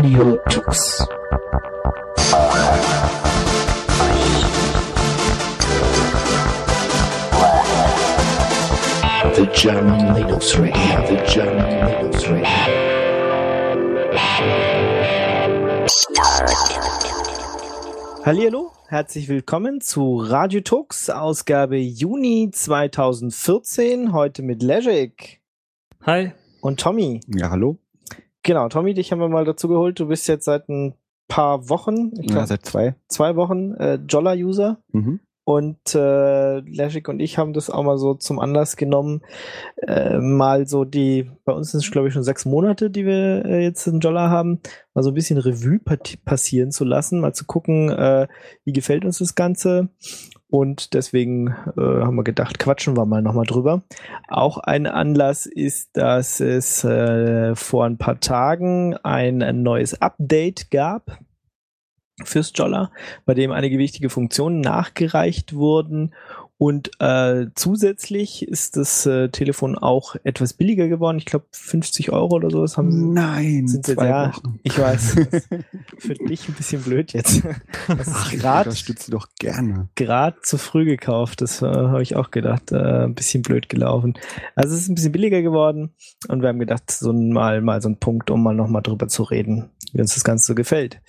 Radio Tux. The German Linux Radio, the German Linux Radio. Hallihallo, herzlich willkommen zu Radio Tux, Ausgabe Juni 2014, heute mit Legic Hi. und Tommy. Ja, hallo. Genau, Tommy, dich haben wir mal dazu geholt. Du bist jetzt seit ein paar Wochen, ich Ja, glaub, seit zwei. zwei Wochen äh, Jolla-User Mhm. und äh, Legic und ich haben das auch mal so zum Anlass genommen, äh, mal so die, bei uns sind es glaube ich schon sechs Monate, die wir äh, jetzt in Jolla haben, mal so ein bisschen Revue passieren zu lassen, mal zu gucken, äh, wie gefällt uns das Ganze. Und deswegen äh, haben wir gedacht, quatschen wir mal nochmal drüber. Auch ein Anlass ist, dass es äh, vor ein paar Tagen ein, ein neues Update gab fürs Jolla, bei dem einige wichtige Funktionen nachgereicht wurden. Und äh, zusätzlich ist das äh, Telefon auch etwas billiger geworden. Ich glaube 50 Euro oder sowas haben sie. Nein, Sind sie zwei ja, Wochen. ich weiß. Für dich ein bisschen blöd jetzt. Das Ach, ist ich gerade unterstütze doch gerne. gerade zu früh gekauft. Das äh, habe ich auch gedacht. Äh, ein bisschen blöd gelaufen. Also es ist ein bisschen billiger geworden und wir haben gedacht, so ein mal, mal so ein Punkt, um mal nochmal drüber zu reden, wie uns das Ganze so gefällt.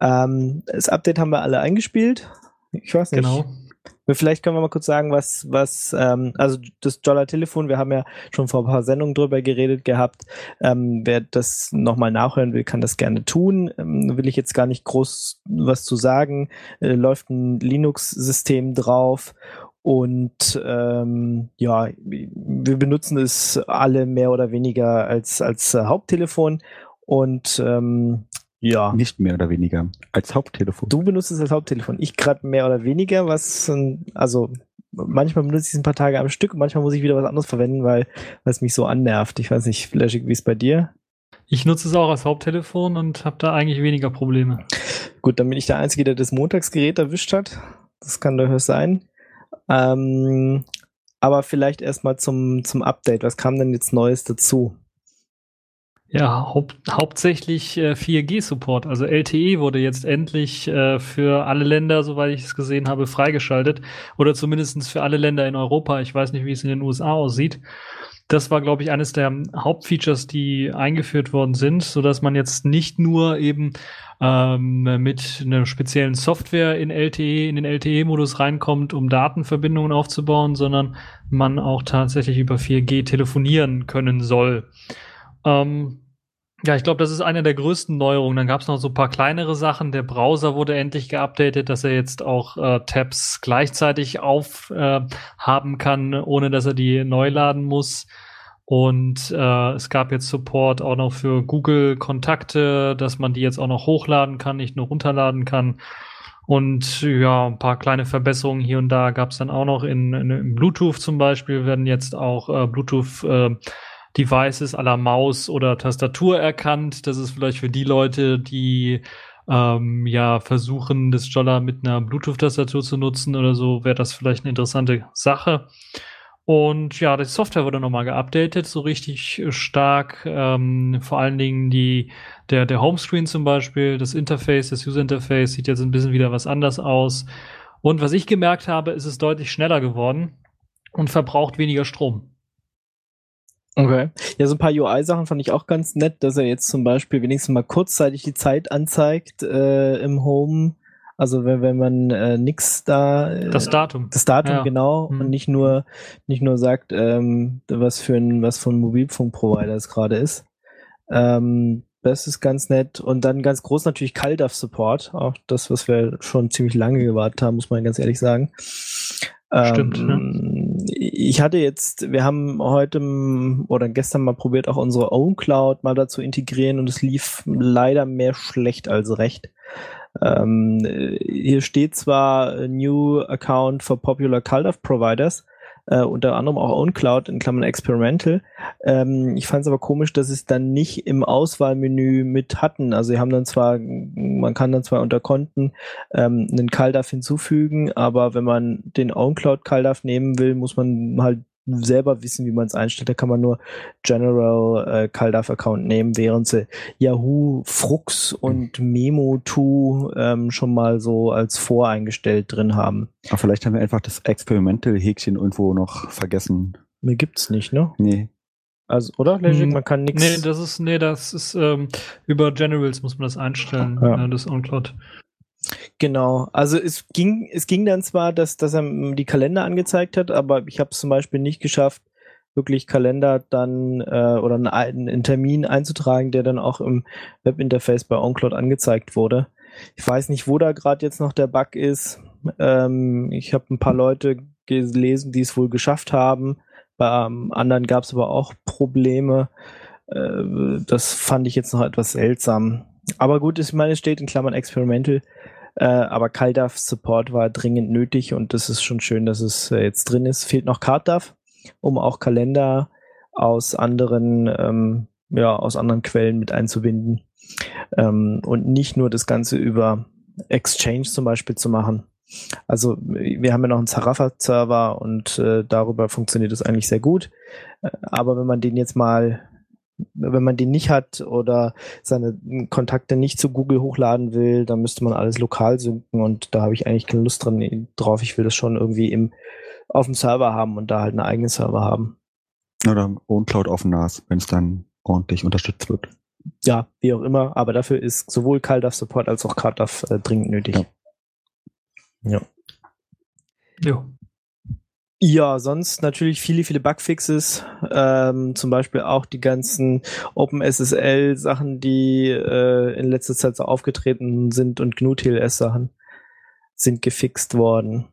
Ähm, das Update haben wir alle eingespielt. Ich weiß nicht. Genau. Vielleicht können wir mal kurz sagen, was, was, ähm, also das Dollar Telefon, wir haben ja schon vor ein paar Sendungen drüber geredet gehabt. Ähm, wer das nochmal nachhören will, kann das gerne tun. Ähm, will ich jetzt gar nicht groß was zu sagen. Äh, läuft ein Linux-System drauf. Und ähm, ja, wir benutzen es alle mehr oder weniger als, als äh, Haupttelefon. Und ähm, ja, Nicht mehr oder weniger. Als Haupttelefon. Du benutzt es als Haupttelefon. Ich gerade mehr oder weniger, was, also manchmal benutze ich es ein paar Tage am Stück, manchmal muss ich wieder was anderes verwenden, weil weil es mich so annervt. Ich weiß nicht, Flashig, wie es bei dir? Ich nutze es auch als Haupttelefon und habe da eigentlich weniger Probleme. Gut, dann bin ich der Einzige, der das Montagsgerät erwischt hat. Das kann durchaus sein. Ähm, aber vielleicht erstmal zum, zum Update. Was kam denn jetzt Neues dazu? Ja, haupt, hauptsächlich äh, 4G-Support. Also LTE wurde jetzt endlich äh, für alle Länder, soweit ich es gesehen habe, freigeschaltet. Oder zumindest für alle Länder in Europa. Ich weiß nicht, wie es in den USA aussieht. Das war, glaube ich, eines der Hauptfeatures, die eingeführt worden sind, so dass man jetzt nicht nur eben ähm, mit einer speziellen Software in LTE, in den LTE-Modus reinkommt, um Datenverbindungen aufzubauen, sondern man auch tatsächlich über 4G telefonieren können soll. Ähm, ja, ich glaube, das ist eine der größten Neuerungen. Dann gab es noch so ein paar kleinere Sachen. Der Browser wurde endlich geupdatet, dass er jetzt auch äh, Tabs gleichzeitig auf äh, kann, ohne dass er die neu laden muss. Und äh, es gab jetzt Support auch noch für Google Kontakte, dass man die jetzt auch noch hochladen kann, nicht nur runterladen kann. Und ja, ein paar kleine Verbesserungen hier und da gab es dann auch noch in, in, in Bluetooth zum Beispiel, werden jetzt auch äh, Bluetooth äh, Devices aller Maus oder Tastatur erkannt. Das ist vielleicht für die Leute, die ähm, ja versuchen, das Jolla mit einer Bluetooth-Tastatur zu nutzen oder so, wäre das vielleicht eine interessante Sache. Und ja, die Software wurde nochmal geupdatet, so richtig stark. Ähm, vor allen Dingen die, der, der Homescreen zum Beispiel, das Interface, das User-Interface sieht jetzt ein bisschen wieder was anders aus. Und was ich gemerkt habe, ist es deutlich schneller geworden und verbraucht weniger Strom. Okay. Ja, so ein paar UI-Sachen fand ich auch ganz nett, dass er jetzt zum Beispiel wenigstens mal kurzzeitig die Zeit anzeigt äh, im Home. Also wenn, wenn man äh, nix da äh, Das Datum. das Datum Ja. genau Hm. und nicht nur nicht nur sagt, ähm, was für ein was für ein Mobilfunkprovider es gerade ist. Ähm, das ist ganz nett und dann ganz groß natürlich CalDAV Support, auch das, was wir schon ziemlich lange gewartet haben, muss man ganz ehrlich sagen. Stimmt, Ähm, Ich hatte jetzt, wir haben heute oder gestern mal probiert, auch unsere Own Cloud mal dazu integrieren und es lief leider mehr schlecht als recht. Ähm, äh, hier steht zwar äh, New Account for Popular CalDAV Providers, äh, unter anderem auch OwnCloud in Klammern Experimental. Ähm, ich fand es aber komisch, dass es dann nicht im Auswahlmenü mit hatten. Also sie haben dann zwar, man kann dann zwar unter Konten ähm, einen CalDAV hinzufügen, aber wenn man den OwnCloud CalDAV nehmen will, muss man halt selber wissen, wie man es einstellt. Da kann man nur General äh, CalDAV Account nehmen, während sie Yahoo, Frux und Memo2 ähm, schon mal so als voreingestellt drin haben. Aber vielleicht haben wir einfach das Experimental-Häkchen irgendwo noch vergessen. Mir gibt's nicht, ne? Nee. Also, oder? Legit, man kann nichts. Nee, das ist, nee, das ist ähm, über Generals muss man das einstellen, Ja. ja. das OnCloud. Genau, also es ging, es ging dann zwar, dass, dass er die Kalender angezeigt hat, aber ich habe es zum Beispiel nicht geschafft, wirklich Kalender dann äh, oder einen, ein- einen Termin einzutragen, der dann auch im Webinterface bei OnCloud angezeigt wurde. Ich weiß nicht, wo da gerade jetzt noch der Bug ist. Ähm, ich habe ein paar Leute gelesen, die es wohl geschafft haben. Bei ähm, anderen gab es aber auch Probleme. Äh, das fand ich jetzt noch etwas seltsam. Aber gut, ich meine, es steht in Klammern Experimental. Äh, aber CalDAV Support war dringend nötig und das ist schon schön, dass es äh, jetzt drin ist. Fehlt noch CardDAV, um auch Kalender aus anderen, ähm, ja, aus anderen Quellen mit einzubinden. Ähm, und nicht nur das Ganze über Exchange zum Beispiel zu machen. Also wir haben ja noch einen Zarafa-Server und äh, darüber funktioniert es eigentlich sehr gut. Äh, aber wenn man den jetzt mal, wenn man den nicht hat oder seine Kontakte nicht zu Google hochladen will, dann müsste man alles lokal synken und da habe ich eigentlich keine Lust dran, drauf. Ich will das schon irgendwie im, auf dem Server haben und da halt einen eigenen Server haben. Oder OwnCloud auf NAS, wenn es dann ordentlich unterstützt wird. Ja, wie auch immer, aber dafür ist sowohl CalDAV Support als auch CardDAV äh, dringend nötig. Ja. Ja. Ja. Ja, sonst natürlich viele, viele Bugfixes, ähm, zum Beispiel auch die ganzen OpenSSL-Sachen, die äh, in letzter Zeit so aufgetreten sind und GNU-TLS-Sachen sind gefixt worden.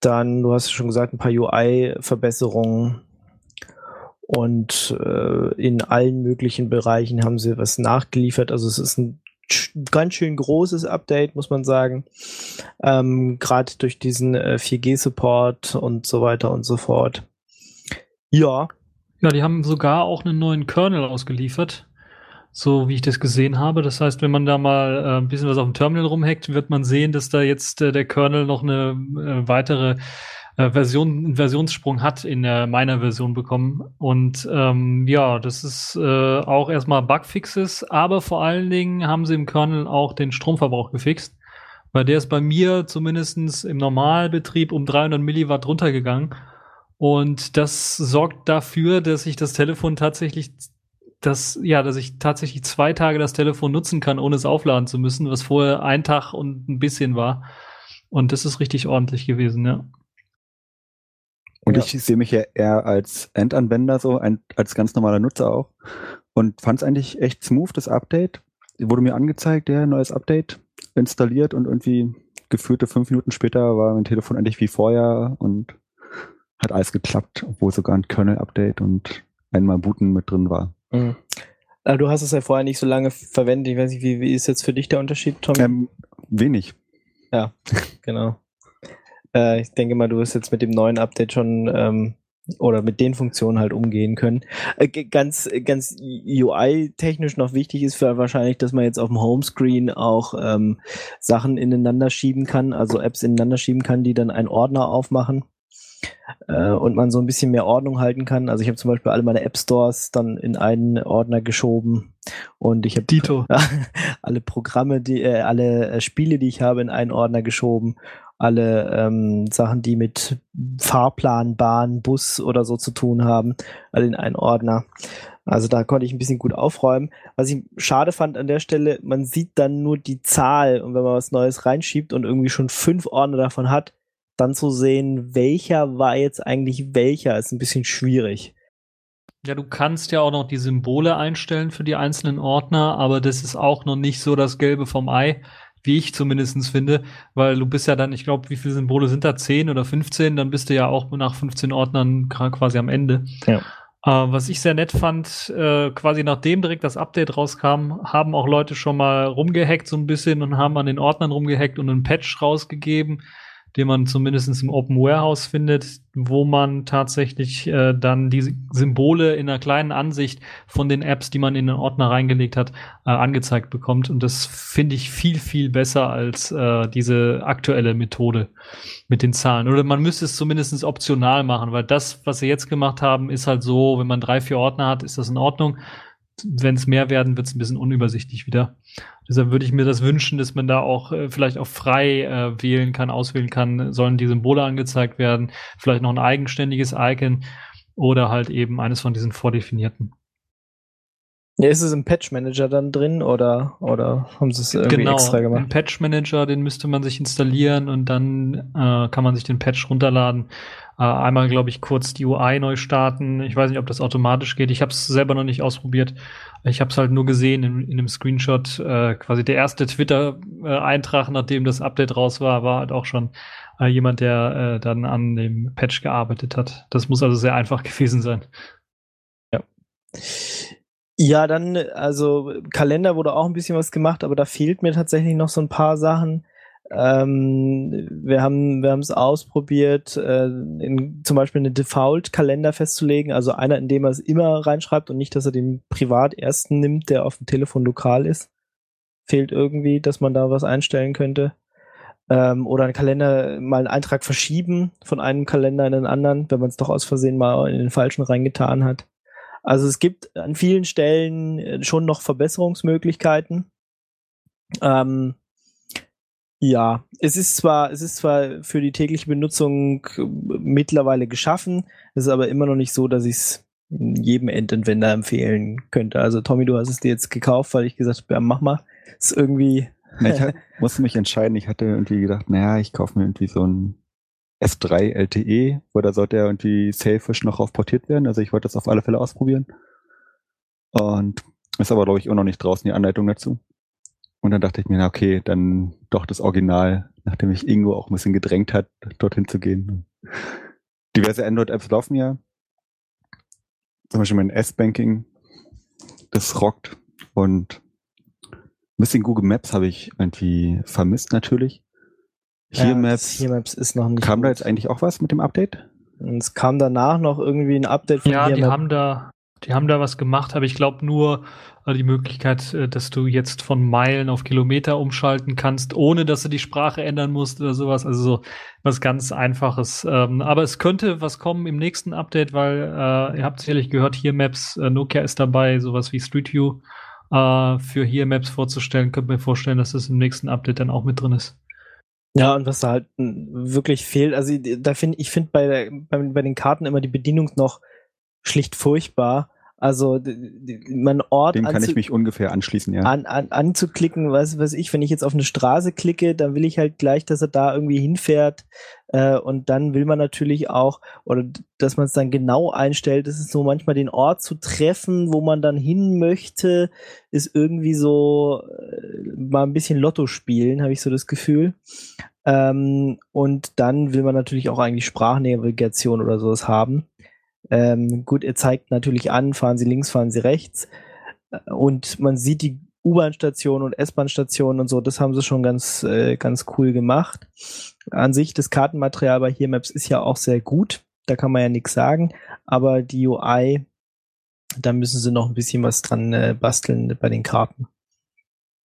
Dann, du hast schon gesagt, ein paar UI-Verbesserungen und äh, in allen möglichen Bereichen haben sie was nachgeliefert. Also es ist ein ganz schön großes Update, muss man sagen. Ähm, Gerade durch diesen äh, 4G-Support und so weiter und so fort. Ja, Ja, die haben sogar auch einen neuen Kernel ausgeliefert, so wie ich das gesehen habe. Das heißt, wenn man da mal äh, ein bisschen was auf dem Terminal rumhackt, wird man sehen, dass da jetzt äh, der Kernel noch eine äh, weitere äh, Version, Versionssprung hat in der meiner Version bekommen. Und ähm, ja, das ist äh, auch erstmal Bugfixes, aber vor allen Dingen haben sie im Kernel auch den Stromverbrauch gefixt. Weil der ist bei mir zumindestens im Normalbetrieb um 300 Milliwatt runtergegangen. Und das sorgt dafür, dass ich das Telefon tatsächlich, das, ja, dass ich tatsächlich zwei Tage das Telefon nutzen kann, ohne es aufladen zu müssen, was vorher ein Tag und ein bisschen war. Und das ist richtig ordentlich gewesen, ja. Und Ja. ich sehe mich ja eher als Endanwender, so ein, als ganz normaler Nutzer auch. Und fand es eigentlich echt smooth, das Update. Wurde mir angezeigt, ja, neues Update installiert und irgendwie geführte fünf Minuten später war mein Telefon endlich wie vorher und hat alles geklappt, obwohl sogar ein Kernel-Update und einmal Booten mit drin war. Mhm. Aber du hast es ja vorher nicht so lange verwendet. Ich weiß nicht, wie, wie ist jetzt für dich der Unterschied, Tom? Ähm, wenig. Ja, genau. Äh, ich denke mal, du wirst jetzt mit dem neuen Update schon ähm, oder mit den Funktionen halt umgehen können. Äh, ganz, ganz UI-technisch noch wichtig ist für wahrscheinlich, dass man jetzt auf dem Homescreen auch ähm, Sachen ineinander schieben kann, also Apps ineinander schieben kann, die dann einen Ordner aufmachen äh, und man so ein bisschen mehr Ordnung halten kann. Also ich habe zum Beispiel alle meine App Stores dann in einen Ordner geschoben und ich habe alle Programme, die, äh, alle äh, Spiele, die ich habe, in einen Ordner geschoben. Alle ähm, Sachen, die mit Fahrplan, Bahn, Bus oder so zu tun haben, alle in einen Ordner. Also da konnte ich ein bisschen gut aufräumen. Was ich schade fand an der Stelle, man sieht dann nur die Zahl und wenn man was Neues reinschiebt und irgendwie schon fünf Ordner davon hat, dann zu sehen, welcher war jetzt eigentlich welcher, ist ein bisschen schwierig. Ja, du kannst ja auch noch die Symbole einstellen für die einzelnen Ordner, aber das ist auch noch nicht so das Gelbe vom Ei, wie ich zumindestens finde, weil du bist ja dann, ich glaube, wie viele Symbole sind da? 10 oder 15? Dann bist du ja auch nach 15 Ordnern quasi am Ende. Ja. Äh, was ich sehr nett fand, äh, quasi nachdem direkt das Update rauskam, haben auch Leute schon mal rumgehackt so ein bisschen und haben an den Ordnern rumgehackt und einen Patch rausgegeben, den man zumindest im Open Warehouse findet, wo man tatsächlich äh, dann die Symbole in einer kleinen Ansicht von den Apps, die man in den Ordner reingelegt hat, äh, angezeigt bekommt. Und das finde ich viel, viel besser als äh, diese aktuelle Methode mit den Zahlen. Oder man müsste es zumindest optional machen, weil das, was sie jetzt gemacht haben, ist halt so, wenn man drei, vier Ordner hat, ist das in Ordnung wenn es mehr werden, wird es ein bisschen unübersichtlich wieder. Deshalb würde ich mir das wünschen, dass man da auch äh, vielleicht auch frei äh, wählen kann, auswählen kann, sollen die Symbole angezeigt werden, vielleicht noch ein eigenständiges Icon oder halt eben eines von diesen vordefinierten. Ja, ist es im Patch Manager dann drin oder, oder haben sie es irgendwie genau, extra gemacht? Im Patch Manager, den müsste man sich installieren und dann äh, kann man sich den Patch runterladen. Äh, einmal, glaube ich, kurz die UI neu starten. Ich weiß nicht, ob das automatisch geht. Ich habe es selber noch nicht ausprobiert. Ich habe es halt nur gesehen in, in einem Screenshot. Äh, quasi der erste Twitter-Eintrag, nachdem das Update raus war, war halt auch schon äh, jemand, der äh, dann an dem Patch gearbeitet hat. Das muss also sehr einfach gewesen sein. Ja. Ja, dann, also Kalender wurde auch ein bisschen was gemacht, aber da fehlt mir tatsächlich noch so ein paar Sachen. Ähm, wir haben wir haben es ausprobiert, äh, in, zum Beispiel einen Default-Kalender festzulegen, also einer, in dem er es immer reinschreibt und nicht, dass er den privat ersten nimmt, der auf dem Telefon lokal ist. Fehlt irgendwie, dass man da was einstellen könnte. Ähm, oder einen Kalender mal einen Eintrag verschieben von einem Kalender in den anderen, wenn man es doch aus Versehen mal in den falschen reingetan hat. Also es gibt an vielen Stellen äh, schon noch Verbesserungsmöglichkeiten. Ähm, ja, es ist zwar, es ist zwar für die tägliche Benutzung äh, mittlerweile geschaffen, es ist aber immer noch nicht so, dass ich es jedem Endanwender empfehlen könnte. Also Tommy, du hast es dir jetzt gekauft, weil ich gesagt habe, ja, mach mal. Ist irgendwie. Na, ich musste mich entscheiden. Ich hatte irgendwie gedacht, naja, ich kaufe mir irgendwie so ein S3 LTE, wo da sollte ja irgendwie Sailfish noch auf portiert werden. Also ich wollte das auf alle Fälle ausprobieren. Und ist aber, glaube ich, auch noch nicht draußen die Anleitung dazu. Und dann dachte ich mir, na okay, dann doch das Original, nachdem mich Ingo auch ein bisschen gedrängt hat, dorthin zu gehen. Diverse Android-Apps laufen ja. Zum Beispiel mein S-Banking, das rockt. Und ein bisschen Google Maps habe ich irgendwie vermisst natürlich. Hier Ja, Maps. Hier Maps ist noch nicht. Kam da gut. jetzt eigentlich auch was mit dem Update? Und es kam danach noch irgendwie ein Update von Ja, Hier die Map. haben da, die haben da was gemacht, aber ich glaube nur äh, die Möglichkeit, äh, dass du jetzt von Meilen auf Kilometer umschalten kannst, ohne dass du die Sprache ändern musst oder sowas. Also so was ganz Einfaches. Ähm, aber es könnte was kommen im nächsten Update, weil äh, ihr habt sicherlich gehört, hier Maps, Nokia ist dabei, sowas wie Street View für hier Maps vorzustellen. Könnt mir vorstellen, dass das im nächsten Update dann auch mit drin ist. Ja, und was da halt m, wirklich fehlt, also da finde ich finde bei, bei, bei den Karten immer die Bedienung noch schlicht furchtbar. Also mein Ort Dem kann ich mich ungefähr anschließen, ja. an, an, anzuklicken, was weiß ich, wenn ich jetzt auf eine Straße klicke, dann will ich halt gleich, dass er da irgendwie hinfährt äh, und dann will man natürlich auch, oder dass man es dann genau einstellt, das ist so manchmal den Ort zu treffen, wo man dann hin möchte, ist irgendwie so äh, mal ein bisschen Lotto spielen, habe ich so das Gefühl. Ähm, und dann will man natürlich auch eigentlich Sprachnavigation oder sowas haben. Ähm, gut, er zeigt natürlich an, fahren Sie links, fahren Sie rechts. Äh, Und man sieht die U-Bahn-Station und S-Bahn-Station und so, das haben sie schon ganz, äh, ganz cool gemacht. An sich, das Kartenmaterial bei hier Maps ist ja auch sehr gut. Da kann man ja nichts sagen. Aber die UI, da müssen sie noch ein bisschen was dran äh, basteln bei den Karten.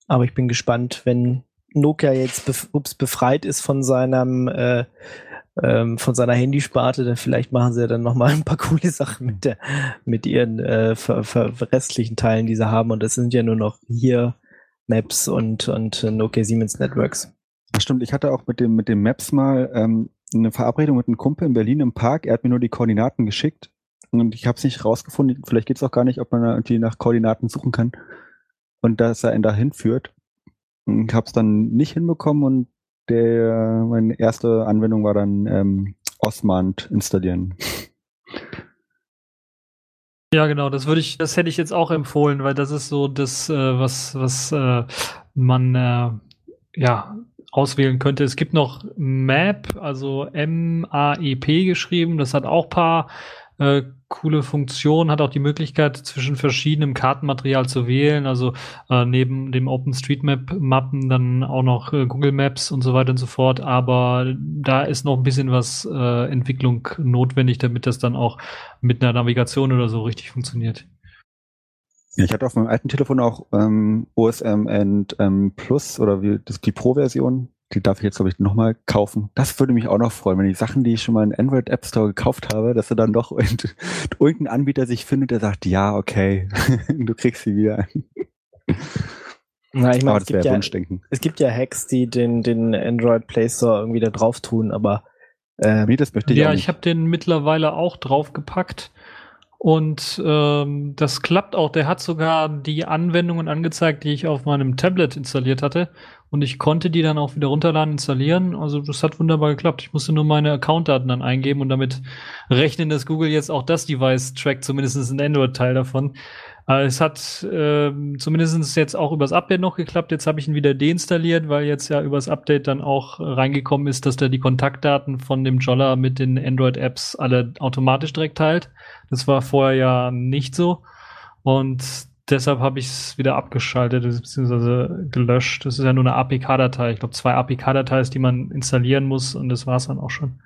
Aber ich bin gespannt, wenn Nokia jetzt bef ups, befreit ist von seinem äh, ähm, von seiner Handysparte, dann vielleicht machen sie ja dann noch mal ein paar coole Sachen mit der mit ihren äh, ver, ver, restlichen Teilen, die sie haben. Und das sind ja nur noch hier Maps und und äh, Nokia Siemens Networks. Ach stimmt, ich hatte auch mit dem, mit dem Maps mal ähm, eine Verabredung mit einem Kumpel in Berlin im Park. Er hat mir nur die Koordinaten geschickt und ich habe es nicht rausgefunden. Vielleicht geht es auch gar nicht, ob man da irgendwie nach Koordinaten suchen kann und dass er ihn da hinführt. Ich habe es dann nicht hinbekommen und der meine erste Anwendung war dann ähm, Osmand installieren. Ja, genau, das würde ich, das hätte ich jetzt auch empfohlen, weil das ist so das, äh, was, was äh, man äh, ja auswählen könnte. Es gibt noch Map, also M-A-E-P geschrieben, das hat auch paar Äh, coole Funktion, hat auch die Möglichkeit, zwischen verschiedenem Kartenmaterial zu wählen. Also äh, neben dem OpenStreetMap-Mappen dann auch noch äh, Google Maps und so weiter und so fort. Aber da ist noch ein bisschen was äh, Entwicklung notwendig, damit das dann auch mit einer Navigation oder so richtig funktioniert. Ich hatte auf meinem alten Telefon auch ähm, OSM and ähm, Plus oder wie das, die Pro-Version. Die darf ich jetzt, glaube ich, nochmal kaufen. Das würde mich auch noch freuen, wenn die Sachen, die ich schon mal in Android App Store gekauft habe, dass er dann doch irgendein Anbieter sich findet, der sagt, ja, okay, du kriegst sie wieder. Na, ich meine, aber es, das gibt wäre ja, Wunschdenken. es gibt ja Hacks, die den, den Android Play Store irgendwie da drauf tun, aber äh, Nee, das möchte ich ja, auch ich habe den mittlerweile auch draufgepackt. Und ähm, das klappt auch. Der hat sogar die Anwendungen angezeigt, die ich auf meinem Tablet installiert hatte. Und ich konnte die dann auch wieder runterladen, installieren. Also das hat wunderbar geklappt. Ich musste nur meine Accountdaten dann eingeben und damit rechnen, dass Google jetzt auch das Device trackt, zumindest ein Android-Teil davon. Äh, es hat ähm, zumindest jetzt auch übers Update noch geklappt. Jetzt habe ich ihn wieder deinstalliert, weil jetzt ja übers Update dann auch äh, reingekommen ist, dass der die Kontaktdaten von dem Jolla mit den Android-Apps alle automatisch direkt teilt. Das war vorher ja nicht so. Und deshalb habe ich es wieder abgeschaltet bzw. gelöscht. Das ist ja nur eine APK-Datei. Ich glaube, zwei APK-Dateis, die man installieren muss und das war es dann auch schon.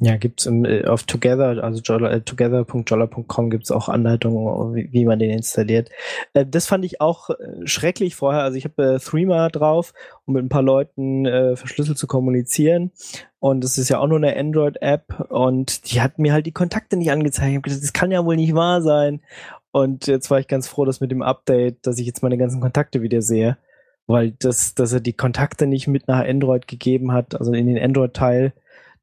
ja, gibt's im, äh, auf Together, also äh, together.jolla.com gibt's auch Anleitungen, wie, wie man den installiert. Äh, das fand ich auch schrecklich vorher. Also ich habe Threema drauf, um mit ein paar Leuten äh, verschlüsselt zu kommunizieren. Und das ist ja auch nur eine Android-App und die hat mir halt die Kontakte nicht angezeigt. Ich habe gedacht, das kann ja wohl nicht wahr sein. Und jetzt war ich ganz froh, dass mit dem Update, dass ich jetzt meine ganzen Kontakte wieder sehe. Weil das, dass er die Kontakte nicht mit nach Android gegeben hat, also in den Android-Teil,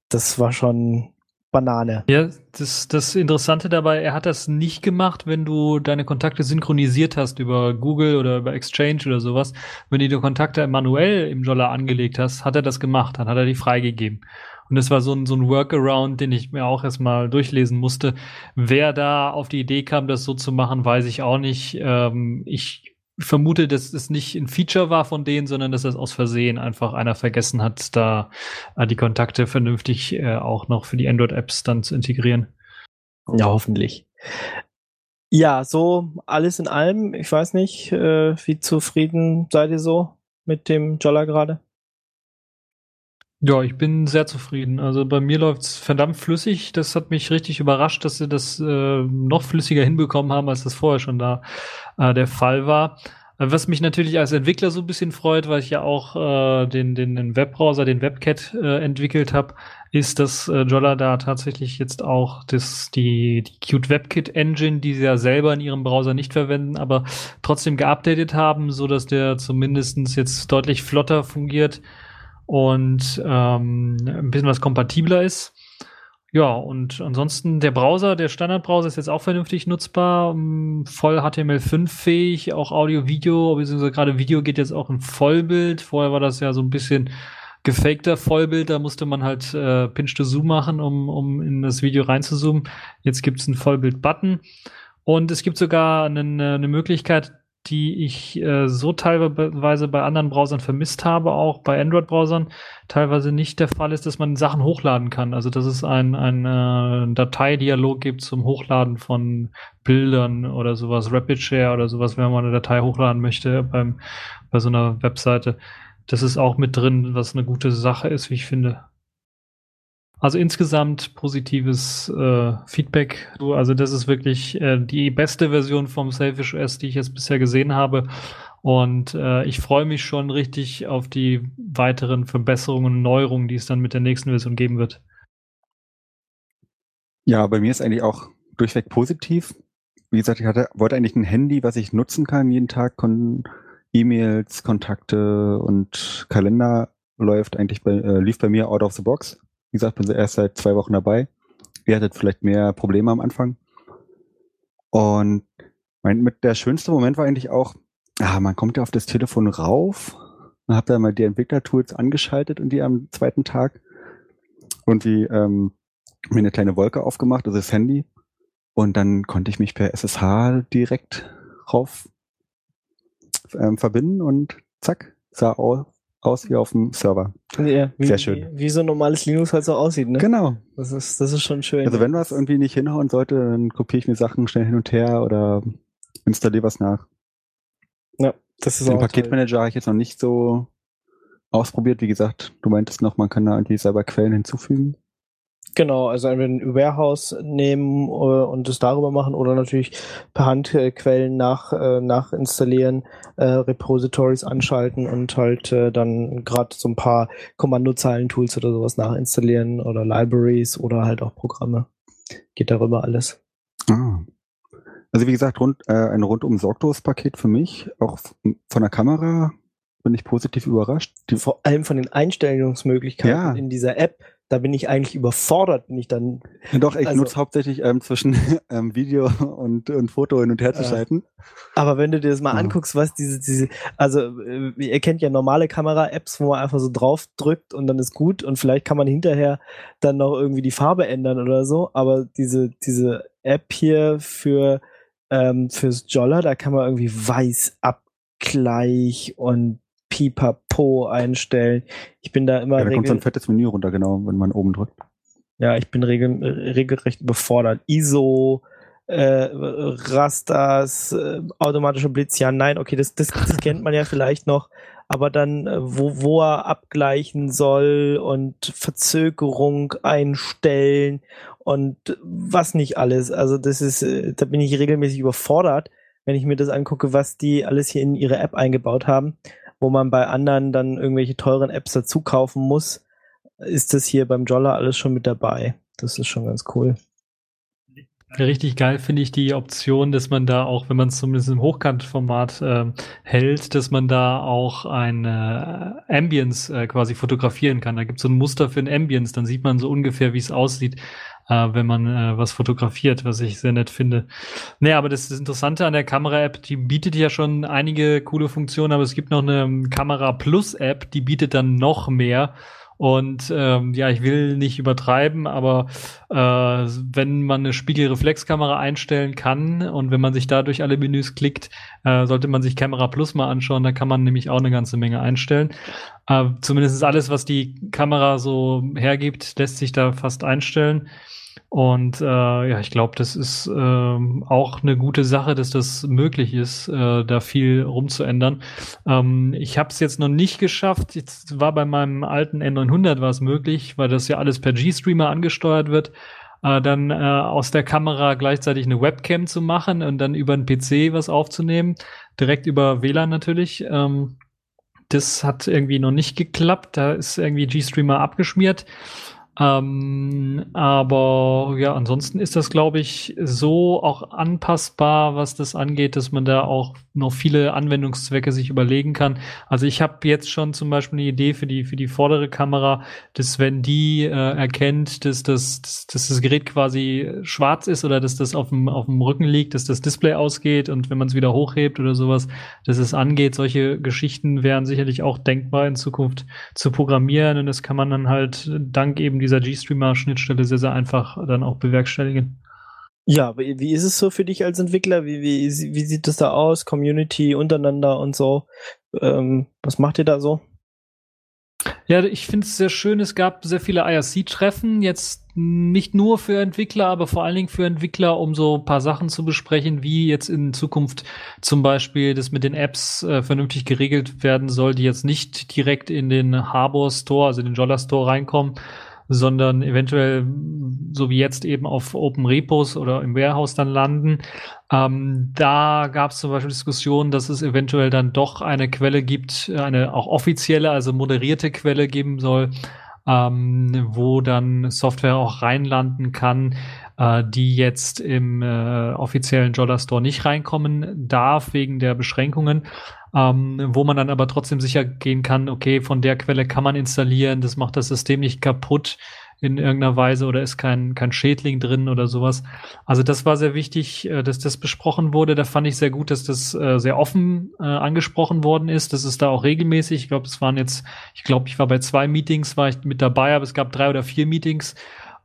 das war schon Banane. Ja, das, das Interessante dabei, er hat das nicht gemacht, wenn du deine Kontakte synchronisiert hast über Google oder über Exchange oder sowas. Wenn du die Kontakte manuell im Jolla angelegt hast, hat er das gemacht, dann hat er die freigegeben. Und das war so ein, so ein Workaround, den ich mir auch erstmal durchlesen musste. Wer da auf die Idee kam, das so zu machen, weiß ich auch nicht. Ähm, ich vermute, dass es nicht ein Feature war von denen, sondern dass das aus Versehen einfach einer vergessen hat, da äh, die Kontakte vernünftig äh, auch noch für die Android-Apps dann zu integrieren. Ja, hoffentlich. Ja, so alles in allem. Ich weiß nicht, äh, wie zufrieden seid ihr so mit dem Jolla gerade? Ja, ich bin sehr zufrieden. Also bei mir läuft's verdammt flüssig. Das hat mich richtig überrascht, dass sie das äh, noch flüssiger hinbekommen haben, als das vorher schon da äh, der Fall war. Äh, Was mich natürlich als Entwickler so ein bisschen freut, weil ich ja auch äh, den, den, den Webbrowser, den WebCat äh, entwickelt habe, ist, dass äh, Jolla da tatsächlich jetzt auch das, die, die Qt WebKit Engine, die sie ja selber in ihrem Browser nicht verwenden, aber trotzdem geupdatet haben, so dass der zumindestens jetzt deutlich flotter fungiert und ähm, ein bisschen was kompatibler ist. Ja, und ansonsten der Browser, der Standardbrowser ist jetzt auch vernünftig nutzbar, ähm, voll HTML5 fähig, auch Audio, Video, beziehungsweise gerade Video geht jetzt auch in Vollbild. Vorher war das ja so ein bisschen gefakter Vollbild, da musste man halt äh, Pinch to Zoom machen, um, um in das Video reinzuzoomen. Jetzt gibt es einen Vollbild-Button und es gibt sogar einen, äh, eine Möglichkeit, die ich äh, so teilweise bei anderen Browsern vermisst habe, auch bei Android-Browsern teilweise nicht der Fall ist, dass man Sachen hochladen kann. Also dass es ein, ein äh, Dateidialog gibt zum Hochladen von Bildern oder sowas, Rapid Share oder sowas, wenn man eine Datei hochladen möchte beim, bei so einer Webseite. Das ist auch mit drin, was eine gute Sache ist, wie ich finde. Also insgesamt positives äh, Feedback. So, Also das ist wirklich äh, die beste Version vom Selfish OS, die ich jetzt bisher gesehen habe. Und äh, ich freue mich schon richtig auf die weiteren Verbesserungen und Neuerungen, die es dann mit der nächsten Version geben wird. Ja, bei mir ist eigentlich auch durchweg positiv. Wie gesagt, ich hatte, wollte eigentlich ein Handy, was ich nutzen kann jeden Tag. Kon E-Mails, Kontakte und Kalender läuft eigentlich bei, äh, lief bei mir out of the box. Wie gesagt, bin erst seit zwei Wochen dabei. Ihr hattet vielleicht mehr Probleme am Anfang. Und mein, mit der schönste Moment war eigentlich auch, ah, man kommt ja auf das Telefon rauf, dann habt ihr mal die Entwicklertools angeschaltet und die am zweiten Tag und wie ähm, mir eine kleine Wolke aufgemacht, also das Handy. Und dann konnte ich mich per SSH direkt rauf ähm, verbinden und zack, sah au aus wie auf dem Server. Ja, wie, Sehr schön. Wie, wie so ein normales Linux halt so aussieht, ne? Genau. Das ist, das ist schon schön. Also wenn was irgendwie nicht hinhauen sollte, dann kopiere ich mir Sachen schnell hin und her oder installiere was nach. ja, das ist Den auch. Paketmanager habe ich jetzt noch nicht so ausprobiert. Wie gesagt, du meintest noch, man kann da irgendwie selber Quellen hinzufügen. Genau, also entweder ein Warehouse nehmen äh, und es darüber machen oder natürlich per Hand äh, Quellen nach, äh, nachinstallieren, äh, Repositories anschalten und halt äh, dann gerade so ein paar Kommandozeilen-Tools oder sowas nachinstallieren oder Libraries oder halt auch Programme. Geht darüber alles. Ah. Also wie gesagt, rund, äh, ein rundum sorglos Paket für mich. Auch von der Kamera bin ich positiv überrascht. Die, Vor allem von den Einstellungsmöglichkeiten Ja. in dieser App, da bin ich eigentlich überfordert, bin ich dann. doch, ich Also- nutze hauptsächlich ähm, zwischen ähm, Video und, und Foto hin und her zu Ja. schalten. Aber wenn du dir das mal Ja. anguckst, was diese, diese, also äh, ihr kennt ja normale Kamera-Apps, wo man einfach so drauf drückt und dann ist gut und vielleicht kann man hinterher dann noch irgendwie die Farbe ändern oder so. Aber diese, diese App hier für ähm, fürs Jolla, da kann man irgendwie Weißabgleich und Pipapo einstellen. Ich bin da immer Ja, da kommt so ein fettes Menü runter, genau, wenn man oben drückt. ja, ich bin regel regelrecht überfordert. ISO, äh, Rasters, äh, automatischer Blitz, ja, nein, okay, das, das, das kennt man ja vielleicht noch, aber dann, äh, wo, wo er abgleichen soll und Verzögerung einstellen und was nicht alles. Also das ist, äh, da bin ich regelmäßig überfordert, wenn ich mir das angucke, was die alles hier in ihre App eingebaut haben, wo man bei anderen dann irgendwelche teuren Apps dazu kaufen muss ist das hier beim Jolla alles schon mit dabei. Das ist schon ganz cool. Richtig geil finde ich die Option, dass man da auch, wenn man es zumindest im Hochkantformat ähm, hält, dass man da auch eine Ambience äh, quasi fotografieren kann. Da gibt es so ein Muster für ein Ambience, dann sieht man so ungefähr, wie es aussieht, äh, wenn man äh, was fotografiert, was ich sehr nett finde. Nee, aber das, das Interessante an der Kamera-App, die bietet ja schon einige coole Funktionen, aber es gibt noch eine Kamera Plus-App, die bietet dann noch mehr. Und ähm, ja, ich will nicht übertreiben, aber äh, wenn man eine Spiegelreflexkamera einstellen kann und wenn man sich da durch alle Menüs klickt, äh, sollte man sich Camera Plus mal anschauen. Da kann man nämlich auch eine ganze Menge einstellen. Äh, zumindest alles, was die Kamera so hergibt, lässt sich da fast einstellen. Und äh, ja, ich glaube, das ist ähm, auch eine gute Sache, dass das möglich ist, äh, da viel rumzuändern. Ähm, ich habe es jetzt noch nicht geschafft. Jetzt war bei meinem alten N900 war es möglich, weil das ja alles per G-Streamer angesteuert wird, äh, dann äh, aus der Kamera gleichzeitig eine Webcam zu machen und dann über einen PC was aufzunehmen, direkt über WLAN natürlich. Ähm, das hat irgendwie noch nicht geklappt. Da ist irgendwie G-Streamer abgeschmiert. Ähm, aber ja, ansonsten ist das, glaube ich, so auch anpassbar, was das angeht, dass man da auch noch viele Anwendungszwecke sich überlegen kann. Also ich habe jetzt schon zum Beispiel eine Idee für die für die vordere Kamera, dass wenn die äh, erkennt, dass das, dass, dass das Gerät quasi schwarz ist oder dass das auf dem auf dem Rücken liegt, dass das Display ausgeht und wenn man es wieder hochhebt oder sowas, dass es angeht. Solche Geschichten wären sicherlich auch denkbar in Zukunft zu programmieren und das kann man dann halt dank eben dieser GStreamer-Schnittstelle sehr, sehr einfach dann auch bewerkstelligen. Ja, aber wie ist es so für dich als Entwickler? Wie, wie, wie sieht es da aus? Community untereinander und so? Ähm, was macht ihr da so? Ja, ich finde es sehr schön. Es gab sehr viele IRC-Treffen, jetzt nicht nur für Entwickler, aber vor allen Dingen für Entwickler, um so ein paar Sachen zu besprechen, wie jetzt in Zukunft zum Beispiel das mit den Apps äh, vernünftig geregelt werden soll, die jetzt nicht direkt in den Harbor Store, also den Jolla Store reinkommen, sondern eventuell, so wie jetzt eben auf Open Repos oder im Warehouse dann landen. Ähm, da gab es zum Beispiel Diskussionen, dass es eventuell dann doch eine Quelle gibt, eine auch offizielle, also moderierte Quelle geben soll, ähm, wo dann Software auch reinlanden kann, äh, die jetzt im äh, offiziellen Jolla Store nicht reinkommen darf wegen der Beschränkungen. Ähm, wo man dann aber trotzdem sicher gehen kann, okay, von der Quelle kann man installieren, das macht das System nicht kaputt in irgendeiner Weise oder ist kein, kein Schädling drin oder sowas. Also das war sehr wichtig, äh, dass das besprochen wurde. Da fand ich sehr gut, dass das äh, sehr offen äh, angesprochen worden ist. Das ist da auch regelmäßig. Ich glaube, es waren jetzt, ich glaube, ich war bei zwei Meetings, war ich mit dabei, aber es gab drei oder vier Meetings